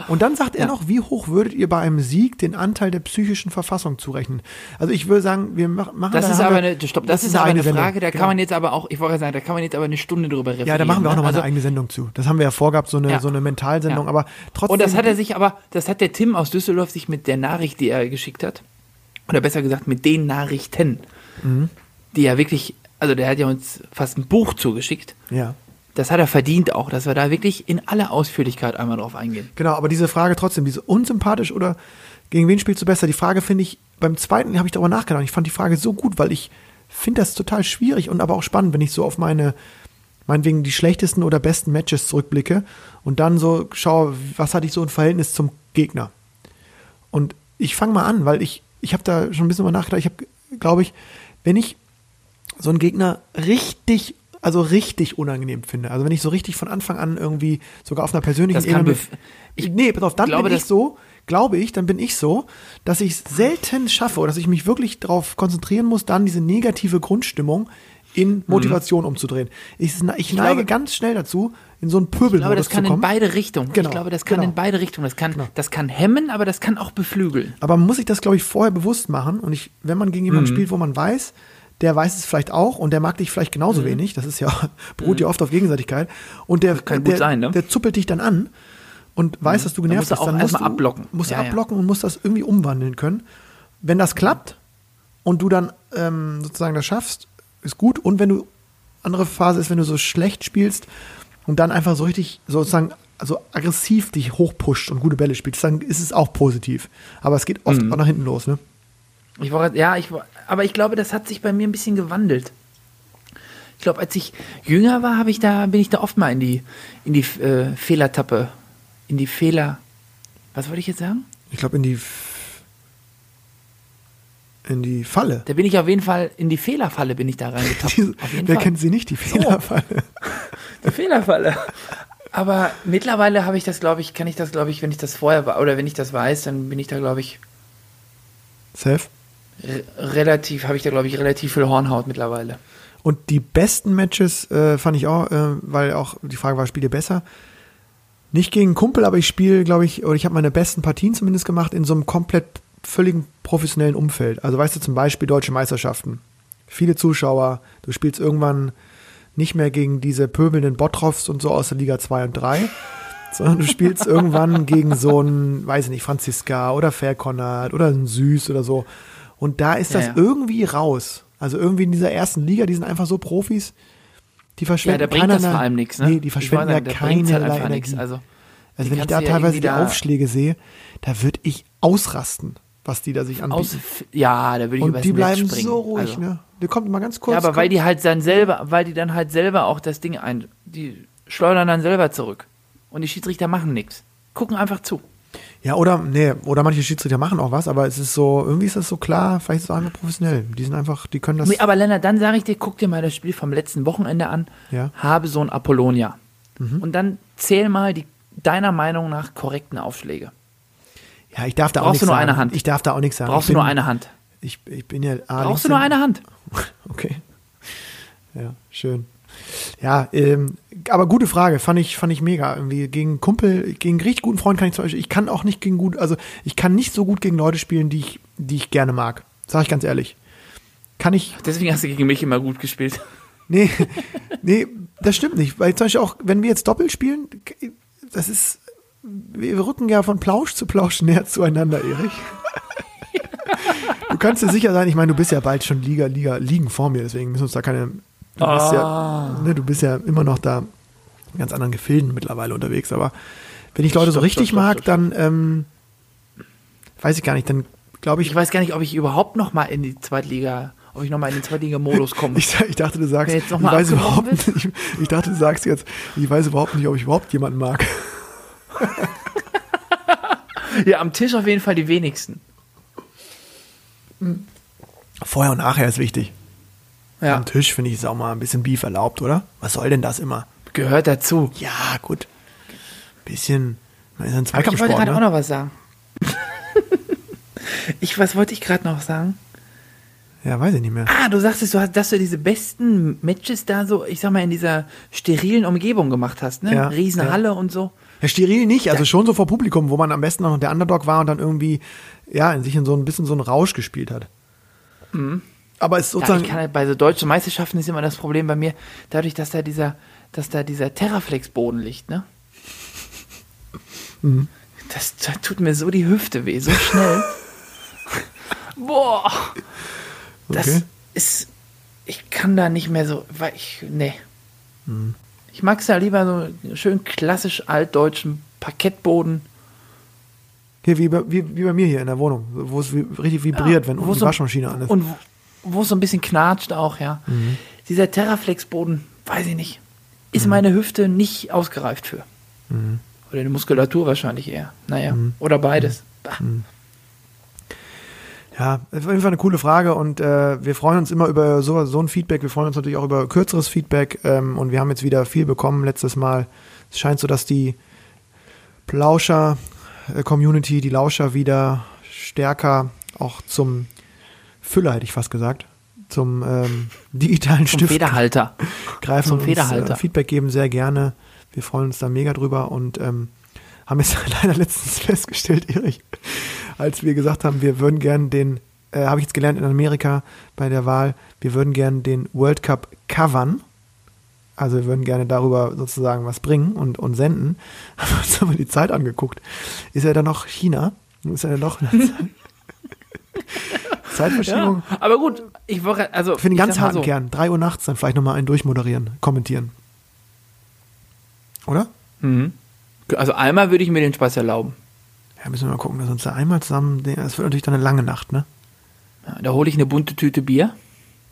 Und dann sagt er noch, wie hoch würdet ihr bei einem Sieg den Anteil der psychischen Verfassung zurechnen? Also ich würde sagen, wir mach- machen Das da ist aber eine, stopp, das, ist aber eine Sendung. Frage, da Genau. kann man jetzt aber auch, ich wollte sagen, da kann man jetzt aber eine Stunde drüber referieren. Ja, da machen wir auch noch mal ne? eine eigene Sendung zu. Das haben wir ja vorgehabt, so eine, Ja. so eine Mentalsendung, Ja. aber trotzdem. Und das hat er sich aber, das hat der Tim aus Düsseldorf sich mit der Nachricht, die er geschickt hat, oder besser gesagt mit den Nachrichten, Mhm. die er wirklich, also der hat ja uns fast ein Buch zugeschickt. Ja. Das hat er verdient auch, dass wir da wirklich in aller Ausführlichkeit einmal drauf eingehen. Genau, aber diese Frage trotzdem, diese unsympathisch oder gegen wen spielst du besser? Die Frage finde ich, beim zweiten habe ich darüber nachgedacht. Ich fand die Frage so gut, weil ich finde das total schwierig und aber auch spannend, wenn ich so auf meine, meinetwegen die schlechtesten oder besten Matches zurückblicke und dann so schaue, was hatte ich so ein Verhältnis zum Gegner. Und ich fange mal an, weil ich, ich habe da schon ein bisschen drüber nachgedacht. Ich habe, glaube ich, wenn ich so einen Gegner richtig, also richtig unangenehm finde, also wenn ich so richtig von Anfang an irgendwie sogar auf einer persönlichen Ebene. ich nee, pass auf, dann glaube, bin ich so, glaube ich, dann bin ich so, dass ich es selten schaffe oder dass ich mich wirklich darauf konzentrieren muss, dann diese negative Grundstimmung in Motivation umzudrehen. Ich, ich, neige Mhm. glaube- ganz schnell dazu, in so einen Ich glaube, Pöbelmodus das kann zu in kommen. beide Richtungen. Genau, Ich glaube, das kann genau. in beide Richtungen. Das kann, Genau. das kann hemmen, aber das kann auch beflügeln. Aber man muss sich das, glaube ich, vorher bewusst machen. Und ich, wenn man gegen jemanden Mhm. spielt, wo man weiß, der weiß es vielleicht auch und der mag dich vielleicht Mhm. genauso wenig, das ist ja, beruht ja oft auf Gegenseitigkeit. Und der, kann gut der, sein, ne? der zuppelt dich dann an und weiß, dass du Dann genervt musst du bist. auch Dann musst du, abblocken. Musst du Ja, ja. abblocken und musst das irgendwie umwandeln können. Wenn das klappt und du dann ähm, sozusagen das schaffst, ist gut. Und wenn du, andere Phase ist, wenn du so schlecht spielst und dann einfach so richtig sozusagen also aggressiv dich hochpusht und gute Bälle spielst, dann ist es auch positiv. Aber es geht oft Mhm. auch nach hinten los, ne? Ich war, ja, ich war, aber ich glaube, das hat sich bei mir ein bisschen gewandelt. Ich glaube, als ich jünger war, habe ich da, bin ich da oft mal in die, in die äh, Fehlertappe, in die Fehler. Was wollte ich jetzt sagen? Ich glaube, in die in die Falle. Da bin ich auf jeden Fall in die Fehlerfalle bin ich da reingetappt. Wer Fall. kennt sie nicht, die Fehlerfalle? Die Fehlerfalle. Aber mittlerweile habe ich das, glaube ich, kann ich das, glaube ich, wenn ich das vorher war oder wenn ich das weiß, dann bin ich da, glaube ich, Safe. Re relativ, habe ich da, glaube ich, relativ viel Hornhaut mittlerweile. Und die besten Matches äh, fand ich auch, äh, weil auch die Frage war, spielt ihr besser? Nicht gegen Kumpel, aber ich spiele, glaube ich, oder ich habe meine besten Partien zumindest gemacht in so einem komplett völligen professionellen Umfeld. Also weißt du, zum Beispiel deutsche Meisterschaften. Viele Zuschauer, du spielst irgendwann nicht mehr gegen diese pöbelnden Bottroffs und so aus der Liga 2 und 3, sondern du spielst irgendwann gegen so einen, weiß ich nicht, Franziska oder Fairconnard oder einen Süß oder so. Und da ist Ja, das ja. irgendwie raus. Also irgendwie in dieser ersten Liga, die sind einfach so Profis, die verschwenden Ja, da bringt das keinerlei- vor allem nichts, ne? Nee, die verschwenden ja halt keinerlei einfach Energie. nichts. Also, Also die wenn ich da ja teilweise die Aufschläge sehe, da würde ich ausrasten, was die da sich anbieten. aus, ja, da würde ich und die bleiben springen. so ruhig, Also. ne? Der kommt mal ganz kurz. Ja, aber weil die halt dann selber, weil die dann halt selber auch das Ding ein, die schleudern dann selber zurück. Und die Schiedsrichter machen nichts. Gucken einfach zu. Ja, oder, nee, oder manche Schiedsrichter machen auch was, aber es ist so, irgendwie ist das so klar, vielleicht ist es einfach professionell. Die sind einfach, die können das. Nee, aber Lennart, dann sage ich dir, guck dir mal das Spiel vom letzten Wochenende an. Ja. Mhm. Habe so ein Apollonia. Und dann zähl mal die deiner Meinung nach korrekten Aufschläge. ja, ich darf da auch Brauchst nichts du nur sagen. eine Hand? Ich darf da auch nichts sagen. Brauchst ich du nur bin, eine Hand. Ich, ich bin ja. A, Brauchst du nur eine Hand. Okay. Ja, schön. Ja, ähm, aber gute Frage, fand ich, fand ich mega. Irgendwie gegen Kumpel, gegen einen richtig guten Freund kann ich zum Beispiel, ich kann auch nicht gegen gut, also ich kann nicht so gut gegen Leute spielen, die ich, die ich gerne mag. Sag ich ganz ehrlich. Kann ich, Deswegen hast du gegen mich immer gut gespielt. nee, nee, das stimmt nicht. Weil zum Beispiel auch, wenn wir jetzt doppelt spielen, das ist, wir rücken ja von Plausch zu Plausch näher zueinander, Erich. Du kannst dir sicher sein, ich meine, du bist ja bald schon Liga, Liga, liegen vor mir, deswegen müssen uns da keine, du bist ja, ne, du bist ja immer noch da in ganz anderen Gefilden mittlerweile unterwegs, aber wenn ich Leute so Stopp, richtig stopp, stopp, mag, dann, ähm, weiß ich gar nicht, dann glaube ich, Ich weiß gar nicht, ob ich überhaupt noch mal in die Zweitliga, ob ich noch mal in den Zweitliga-Modus komme. Ich, ich dachte, du sagst, ich weiß überhaupt nicht, ich, ich dachte, du sagst jetzt, ich weiß überhaupt nicht, ob ich überhaupt jemanden mag. Ja, am Tisch auf jeden Fall die wenigsten. Vorher und nachher ist wichtig. Ja, Am Tisch finde ich es auch mal ein bisschen Beef erlaubt, oder? Was soll denn das immer? Gehört dazu. Ja, gut. Bisschen, man ist ein Aber ich wollte gerade auch ne? noch was sagen. ich, was wollte ich gerade noch sagen? Ja, weiß ich nicht mehr. Ah, du sagtest, du hast, dass du diese besten Matches da so, ich sag mal, in dieser sterilen Umgebung gemacht hast, ne? Ja, Riesenhalle und so. Ja, steril nicht, also schon so vor Publikum, wo man am besten noch der Underdog war und dann irgendwie, ja, in sich in so ein bisschen so einen Rausch gespielt hat. Aber es ist Mhm. Ja, sozusagen, ich kann halt, bei so deutschen Meisterschaften ist immer das Problem bei mir, dadurch, dass da dieser, dass da dieser Terraflex-Boden liegt, ne? Mhm. Das, das tut mir so die Hüfte weh, so schnell. Boah. Das Okay. ist, ich kann da nicht mehr so, weil ich, nee. Mhm. Ich mag es ja lieber so schön klassisch altdeutschen Parkettboden. hier, wie, bei- wie, wie bei mir hier in der Wohnung, wo es richtig vibriert, wenn wo unten die Waschmaschine an ist. Und wo- wo es so ein bisschen knatscht auch, ja. Mhm. Dieser Terraflex-Boden, weiß ich nicht, ist meine Hüfte nicht ausgereift für. Mhm. Oder die Muskulatur wahrscheinlich eher. Naja, oder beides. Bah. Mhm. Ja, auf jeden Fall eine coole Frage und äh, wir freuen uns immer über so, so ein Feedback. Wir freuen uns natürlich auch über kürzeres Feedback ähm, und wir haben jetzt wieder viel bekommen letztes Mal. Es scheint so, dass die Plauscher-Community, die Lauscher wieder stärker auch zum Füller, hätte ich fast gesagt, zum ähm, digitalen Zum Stift Federhalter. greifen Zum und uns Federhalter. äh, Feedback geben sehr gerne. Wir freuen uns da mega drüber und ähm, haben jetzt leider letztens festgestellt, Erich, als wir gesagt haben, wir würden gern den, äh, habe ich jetzt gelernt in Amerika bei der Wahl, wir würden gern den World Cup covern. Also wir würden gerne darüber sozusagen was bringen und, und senden. Haben wir uns aber die Zeit angeguckt. Ist er dann noch China? Ist er dann noch Zeitverschiebung? Ja, aber gut, ich wollte, also. Für den ich ganz mal harten so, Kern. 3 Uhr nachts dann vielleicht nochmal einen durchmoderieren, kommentieren. Oder? Mhm. Also einmal würde ich mir den Spaß erlauben. Ja, müssen wir mal gucken, dass wir uns da einmal zusammen. Das wird natürlich dann eine lange Nacht, ne? Ja, da hole ich eine bunte Tüte Bier.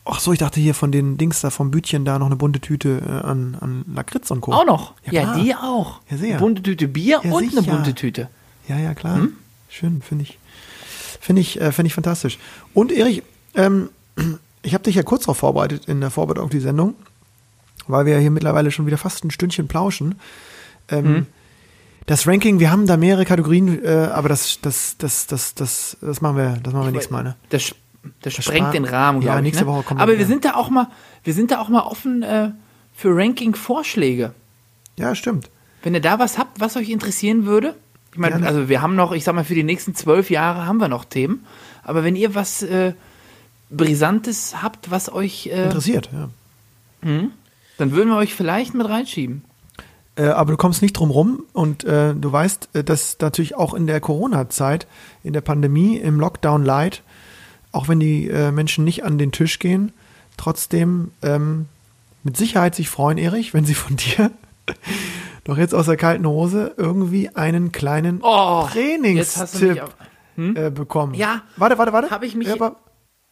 Ach so, ich dachte hier von den Dings da vom Bütchen da noch eine bunte Tüte äh, an, an Lakritz und Co. Auch noch. Ja, Ja, die auch. Ja, sehr. Eine bunte Tüte Bier Ja, und eine sicher. bunte Tüte. Ja, ja, klar. Hm? Schön, finde ich. Finde ich, äh, finde ich fantastisch. Und Erich, ähm, ich habe dich ja kurz darauf vorbereitet in der Vorbereitung auf die Sendung, weil wir ja hier mittlerweile schon wieder fast ein Stündchen plauschen. Ähm, Hm? Das Ranking, wir haben da mehrere Kategorien, äh, aber das, das, das, das, das, das machen wir, das machen wir nächstes Mal, ne? Das, das Das sprengt den Rahmen, Ja, ich. nächste ne? Woche kommen wir Aber wieder. wir sind da auch mal, wir sind da auch mal offen äh, für Ranking-Vorschläge. Ja, stimmt. Wenn ihr da was habt, was euch interessieren würde, ich meine, also wir haben noch, ich sag mal, für die nächsten zwölf Jahre haben wir noch Themen. Aber wenn ihr was äh, Brisantes habt, was euch, äh, Interessiert, ja. dann würden wir euch vielleicht mit reinschieben. Äh, aber du kommst nicht drum rum und äh, du weißt, äh, dass natürlich auch in der Corona-Zeit, in der Pandemie, im Lockdown Light, auch wenn die äh, Menschen nicht an den Tisch gehen, trotzdem ähm, mit Sicherheit sich freuen, Erich, wenn sie von dir doch jetzt aus der kalten Hose irgendwie einen kleinen Oh, Trainingstipp auf- äh, bekommen. Ja. Warte, warte, warte. Hab ich mich- Ja,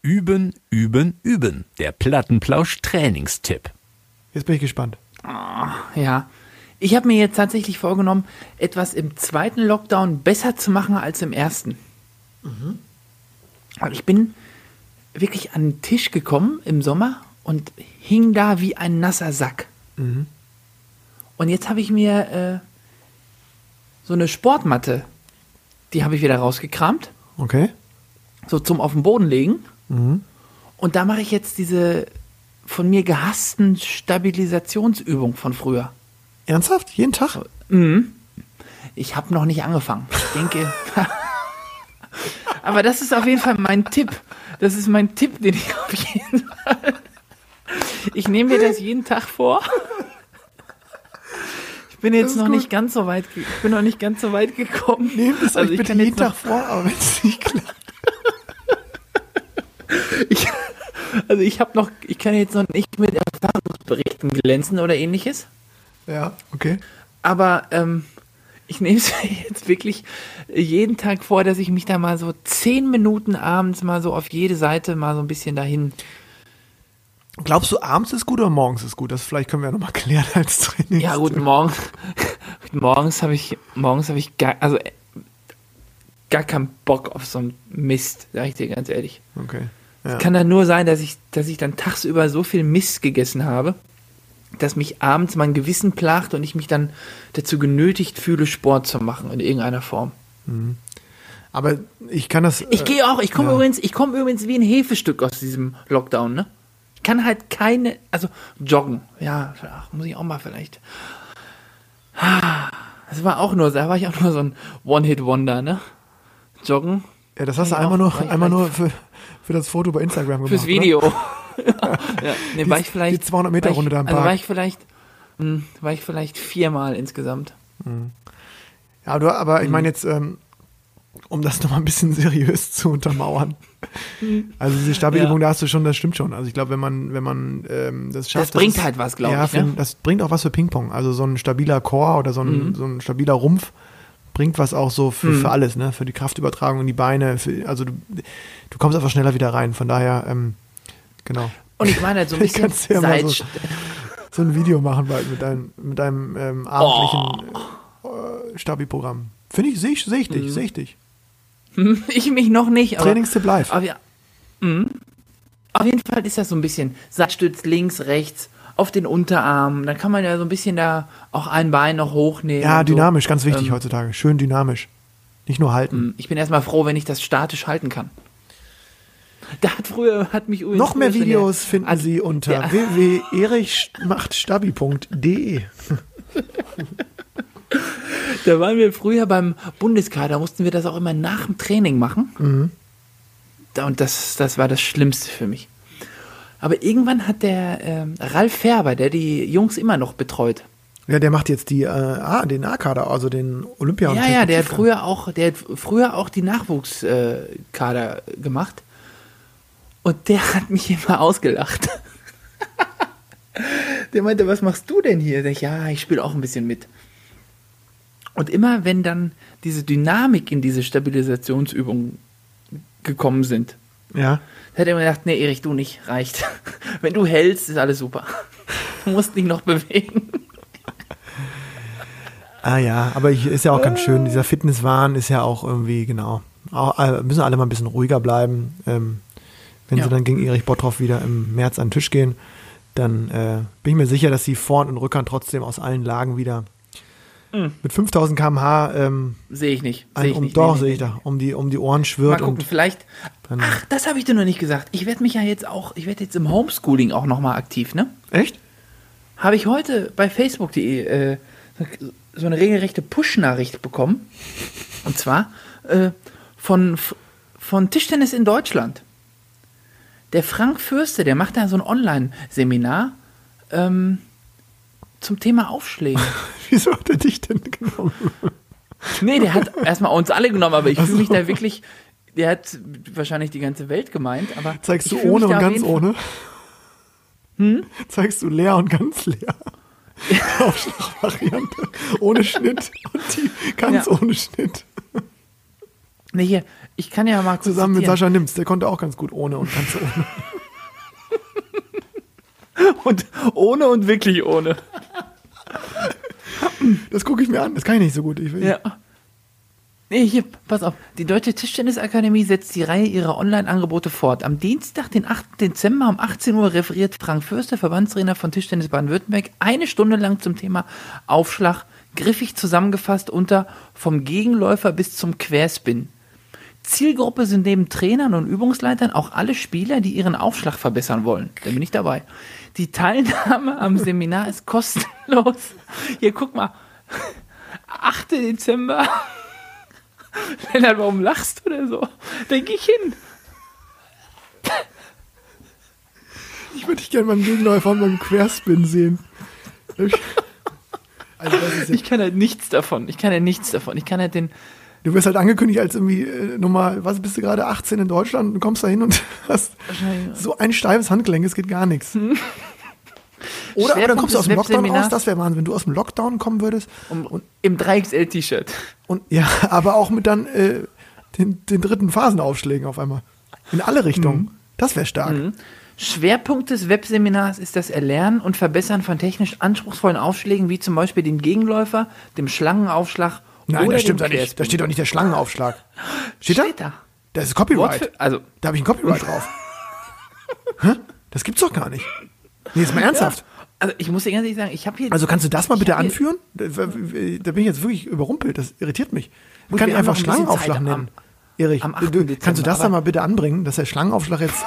Üben, üben, üben. Der Plattenplausch-Trainingstipp. jetzt bin ich gespannt. Ja. Ich habe mir jetzt tatsächlich vorgenommen, etwas im zweiten Lockdown besser zu machen als im ersten. Und ich bin wirklich an den Tisch gekommen im Sommer und hing da wie ein nasser Sack. Und jetzt habe ich mir äh, so eine Sportmatte, die habe ich wieder rausgekramt, Okay. so zum auf den Boden legen. Und da mache ich jetzt diese von mir gehassten Stabilisationsübungen von früher. Ernsthaft? Jeden Tag? Ich habe noch nicht angefangen. Ich denke. Aber das ist auf jeden Fall mein Tipp. Das ist mein Tipp, den ich auf jeden Fall. Ich nehme mir das jeden Tag vor. Ich bin jetzt noch gut. nicht ganz so weit, ich bin noch nicht ganz so weit gekommen. Nehmt es Also euch bitte jeden Tag vor, aber wenn es nicht klappt. Ich, also ich habe noch, ich kann jetzt noch nicht mit Erfahrungsberichten glänzen oder ähnliches. Ja, okay. Aber ähm, ich nehme es mir jetzt wirklich jeden Tag vor, dass ich mich da mal so zehn Minuten abends mal so auf jede Seite mal so ein bisschen dahin. Glaubst du, abends ist gut oder morgens ist gut? Das vielleicht können wir ja nochmal klären als Training. Ja, guten Morgen. morgens habe ich, morgens habe ich gar, also gar keinen Bock auf so einen Mist, sag ich dir ganz ehrlich. Okay. Ja. Kann dann nur sein, dass ich, dass ich dann tagsüber so viel Mist gegessen habe, dass mich abends mein Gewissen plagt und ich mich dann dazu genötigt fühle, Sport zu machen in irgendeiner Form. Aber ich kann das. Ich äh, gehe auch, ich komme ja. übrigens, ich komme übrigens wie ein Hefestück aus diesem Lockdown, ne? Ich kann halt keine, also joggen, ja, ach, muss ich auch mal vielleicht. Das war auch nur, da war ich auch nur so ein One-Hit-Wonder, ne? Joggen Ja, das hast du einmal nur, war einmal nur für, für das Foto bei Instagram gemacht. fürs oder? Video. ja, nee, war Die- ich vielleicht. die 200 Meter war ich- Runde da im Also Park. war ich vielleicht, mh, war ich vielleicht viermal insgesamt. Ja, du, aber Mhm. ich meine jetzt, ähm, um das nochmal ein bisschen seriös zu untermauern. Also diese Stabübung, Mhm. Ja. da hast du schon, das stimmt schon. Also ich glaube, wenn man, wenn man ähm, das schafft. Das bringt ist- halt was, glaub ja, ich, ne? für- Das bringt auch was für Ping-Pong. Also so ein stabiler Core oder so ein, Mhm. so ein stabiler Rumpf bringt was auch so für, für alles, ne? Für die Kraftübertragung in die Beine. Für, also du, du kommst einfach schneller wieder rein. Von daher, ähm, genau. Und ich meine halt so ein bisschen ja mal so- Seit, so ein Video machen bald mit deinem, mit deinem ähm, abendlichen äh, Stabi-Programm. Finde ich, sehe ich, sehe ich Mhm. dich, sehe ich dich. ich mich noch nicht, aber. Trainingstipp live. Aber ja. Mhm. Auf jeden Fall ist das so ein bisschen Satzstütz links, rechts, auf den Unterarm. Dann kann man ja so ein bisschen da auch ein Bein noch hochnehmen. Ja, und so. dynamisch, ganz wichtig Ähm, heutzutage. Schön dynamisch. Nicht nur halten. Ich bin erstmal froh, wenn ich das statisch halten kann. Da hat früher, hat mich übrigens Noch mehr Videos der- finden Sie unter www.erichmachtstabi.de. Da waren wir früher beim Bundeskader, mussten wir das auch immer nach dem Training machen. Mhm. Und das, das war das Schlimmste für mich. Aber irgendwann hat der ähm, Ralf Färber, der die Jungs immer noch betreut. Ja, der macht jetzt die, äh, ah, den A-Kader, also den Olympia. Ja, ja, der hat früher auch, der hat früher auch die Nachwuchskader äh, gemacht. Und der hat mich immer ausgelacht. der meinte, was machst du denn hier? Ich, ja, ich spiele auch ein bisschen mit. Und immer wenn dann diese Dynamik in diese Stabilisationsübungen gekommen sind, Ja. Hat er mir gedacht, nee, Erich, du nicht, reicht. Wenn du hältst, ist alles super. Du musst dich noch bewegen. Ah ja, aber ich, ist ja auch ganz schön. Dieser Fitnesswahn ist ja auch irgendwie, genau. Auch, äh, müssen alle mal ein bisschen ruhiger bleiben. Ähm, wenn Ja. sie dann gegen Erich Bottroff wieder im März an den Tisch gehen, dann äh, bin ich mir sicher, dass sie Vorn und Rückhand trotzdem aus allen Lagen wieder mit 5000 km/h ähm, Sehe ich nicht. Ein, ich um, nicht. doch, sehe ich da, um die, um die Ohren schwirrt. Mal gucken, und vielleicht. Ach, das habe ich dir noch nicht gesagt. Ich werde mich ja jetzt auch, ich werde jetzt im Homeschooling auch nochmal aktiv, ne? echt? Habe ich heute bei Facebook.de äh, so eine regelrechte Push-Nachricht bekommen. Und zwar äh, von, von Tischtennis in Deutschland. Der Frank Fürste, der macht da so ein Online-Seminar ähm, zum Thema Aufschläge. Wieso hat er dich denn genommen? Nee, der hat erstmal uns alle genommen, aber ich fühle mich da wirklich. Der hat wahrscheinlich die ganze Welt gemeint, aber. Zeigst du ohne und ganz ohne? Hm? Zeigst du leer und ganz leer? Aufschlagvariante. ohne Schnitt und die ganz Ja. ohne Schnitt. Nee, hier, ich kann ja mal kurz Zusammen mit. Sascha Nimz, der konnte auch ganz gut ohne und ganz ohne. Und ohne und wirklich ohne. Das gucke ich mir an, das kann ich nicht so gut. Ich will, Ja. Nee, hier, pass auf. Die Deutsche Tischtennisakademie setzt die Reihe ihrer Online-Angebote fort. Am Dienstag, den 8. Dezember um 18 Uhr referiert Frank Fürster, Verbandstrainer von Tischtennis Baden-Württemberg, eine Stunde lang zum Thema Aufschlag, griffig zusammengefasst unter vom Gegenläufer bis zum Querspin. Zielgruppe sind neben Trainern und Übungsleitern auch alle Spieler, die ihren Aufschlag verbessern wollen. Da bin ich dabei. Die Teilnahme am Seminar ist kostenlos. Hier, guck mal. 8. Dezember. Lennart, warum lachst du denn so? Da geh ich hin. Ich würde dich gerne beim Gegenläufer und beim Querspin sehen. Also Ich kann halt nichts davon. Ich kann ja nichts davon. Ich kann halt den. Du wirst halt angekündigt als irgendwie äh, Nummer, was bist du gerade, 18 in Deutschland und kommst da hin und hast so ein steifes Handgelenk, es geht gar nichts. Oder aber dann kommst du aus dem Lockdown raus, das wäre Wahnsinn, wenn du aus dem Lockdown kommen würdest Um, Im 3XL-T-Shirt. und ja, aber auch mit dann äh, den, den dritten Phasenaufschlägen auf einmal. In alle Richtungen. Das wäre stark. Schwerpunkt des Webseminars ist das Erlernen und Verbessern von technisch anspruchsvollen Aufschlägen, wie zum Beispiel dem Gegenläufer, dem Schlangenaufschlag Nein, das stimmt doch nicht. Da steht doch nicht der Schlangenaufschlag. Steht, Steht da? da. Das ist Copyright. für, also, Da habe ich ein Copyright drauf. Hä? Das gibt's doch gar nicht. Nee, ist mal ernsthaft. also ich muss dir ganz ehrlich sagen, ich habe hier. Also kannst du das mal bitte anführen? Da, da bin ich jetzt wirklich überrumpelt. Das irritiert mich. Man kann einfach Schlangenaufschlag Zeit nennen. Erich, am du, 8. du, Dezember, kannst du das dann mal bitte anbringen, dass der Schlangenaufschlag jetzt.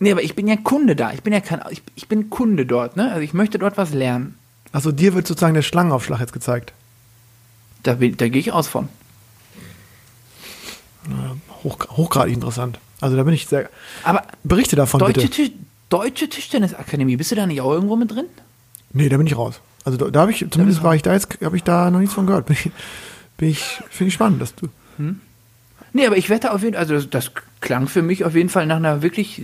Nee, aber ich bin ja Kunde da. Ich bin ja kein. Ich, ich bin Kunde dort, ne? Also ich möchte dort was lernen. Also dir wird sozusagen der Schlangenaufschlag jetzt gezeigt. Da, bin- da gehe ich aus von. Hoch, hochgradig interessant. Also da bin ich sehr. Aber Berichte davon Deutsche, bitte. Tisch, Deutsche Tischtennisakademie, bist du da nicht auch irgendwo mit drin? Nee, da bin ich raus. Also da, da habe ich, zumindest war ich da jetzt, habe ich da noch nichts von gehört. Bin ich, bin ich finde ich spannend, dass du. Nee, aber ich wette auf jeden Fall, also das, das klang für mich auf jeden Fall nach einer wirklich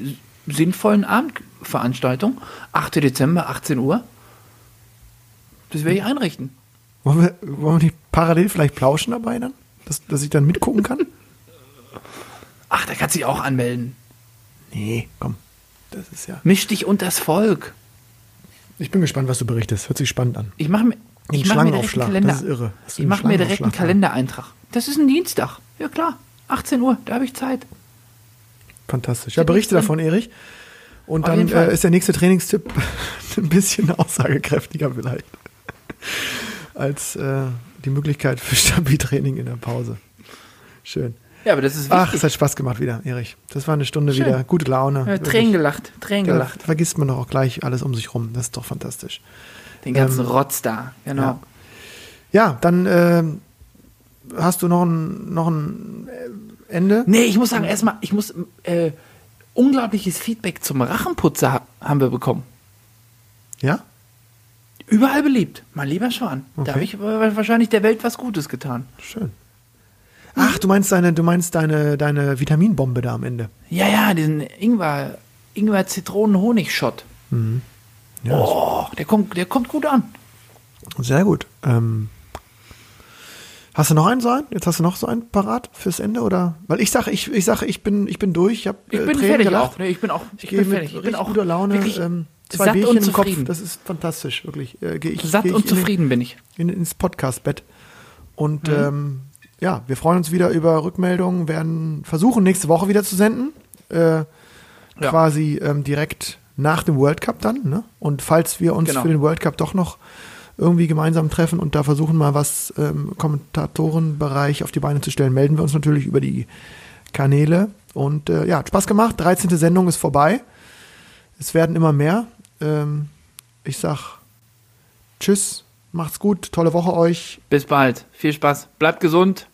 sinnvollen Abendveranstaltung. 8. Dezember, 18 Uhr. Das werde ich einrichten. Wollen wir, wollen wir nicht parallel vielleicht plauschen dabei dann? Dass, dass ich dann mitgucken kann? Ach, da kannst du dich auch anmelden. Nee, komm. Das ist ja. Misch dich und das Volk. Ich bin gespannt, was du berichtest. Hört sich spannend an. Ich mache mir, ich mach mir direkt einen Schlangenaufschlag, Kalender. das ist irre, dass du Ich mache mir direkt einen Kalendereintrag. Das ist ein Dienstag. Ja klar, 18 Uhr, da habe ich Zeit. Fantastisch. Ja, berichte davon, Erich. Und Auf dann äh, ist der nächste Trainingstipp ein bisschen aussagekräftiger vielleicht. Als äh, die Möglichkeit für Stabiltraining in der Pause. Schön. Ja, aber das ist Ach, wichtig. es hat Spaß gemacht wieder, Erich. Das war eine Stunde Schön. wieder. Gute Laune. ja. Tränen gelacht, Tränen Da gelacht. vergisst man doch auch gleich alles um sich rum. Das ist doch fantastisch. Den ganzen Ähm, Rotz da, genau. ja. Ja, dann ähm, hast du noch ein, noch ein äh, Ende? Nee, ich muss sagen, erstmal, ich muss, äh, unglaubliches Feedback zum Rachenputzer ha- haben wir bekommen. Ja? Überall beliebt, mein lieber Schwan. Da Okay. habe ich wa- wahrscheinlich der Welt was Gutes getan. Schön. Ach, du meinst deine, du meinst deine, deine Vitaminbombe da am Ende. Ja, ja, diesen Ingwer, Ingwer Zitronen Honig-Shot. Ja, Oh, der kommt, der kommt gut an. Sehr gut. Ähm, Hast du noch einen so einen? Jetzt hast du noch so einen parat fürs Ende oder? Weil ich sage, ich, ich sage, ich bin, ich bin durch. Ich, hab, Ich äh, bin Tränen fertig gelacht. auch. Nee, ich bin auch. Ich, Ich, bin fertig. Ich bin auch guter Laune. wirklich Ähm, zwei satt Bierchen und im Kopf. zufrieden. Das ist fantastisch, wirklich. Äh, ich, satt und in den- zufrieden bin ich. in, ins Podcast-Bett. Und Mhm. ähm, ja, wir freuen uns wieder über Rückmeldungen, werden versuchen, nächste Woche wieder zu senden. Äh, Quasi ähm, direkt nach dem World Cup dann. Ne? Und falls wir uns Genau. für den World Cup doch noch irgendwie gemeinsam treffen und da versuchen mal was ähm, Kommentatorenbereich auf die Beine zu stellen, melden wir uns natürlich über die Kanäle. Und äh, ja, hat Spaß gemacht. 13. Sendung ist vorbei. Es werden immer mehr. Ähm, ich sag Tschüss, macht's gut, tolle Woche euch. Bis bald. Viel Spaß. Bleibt gesund.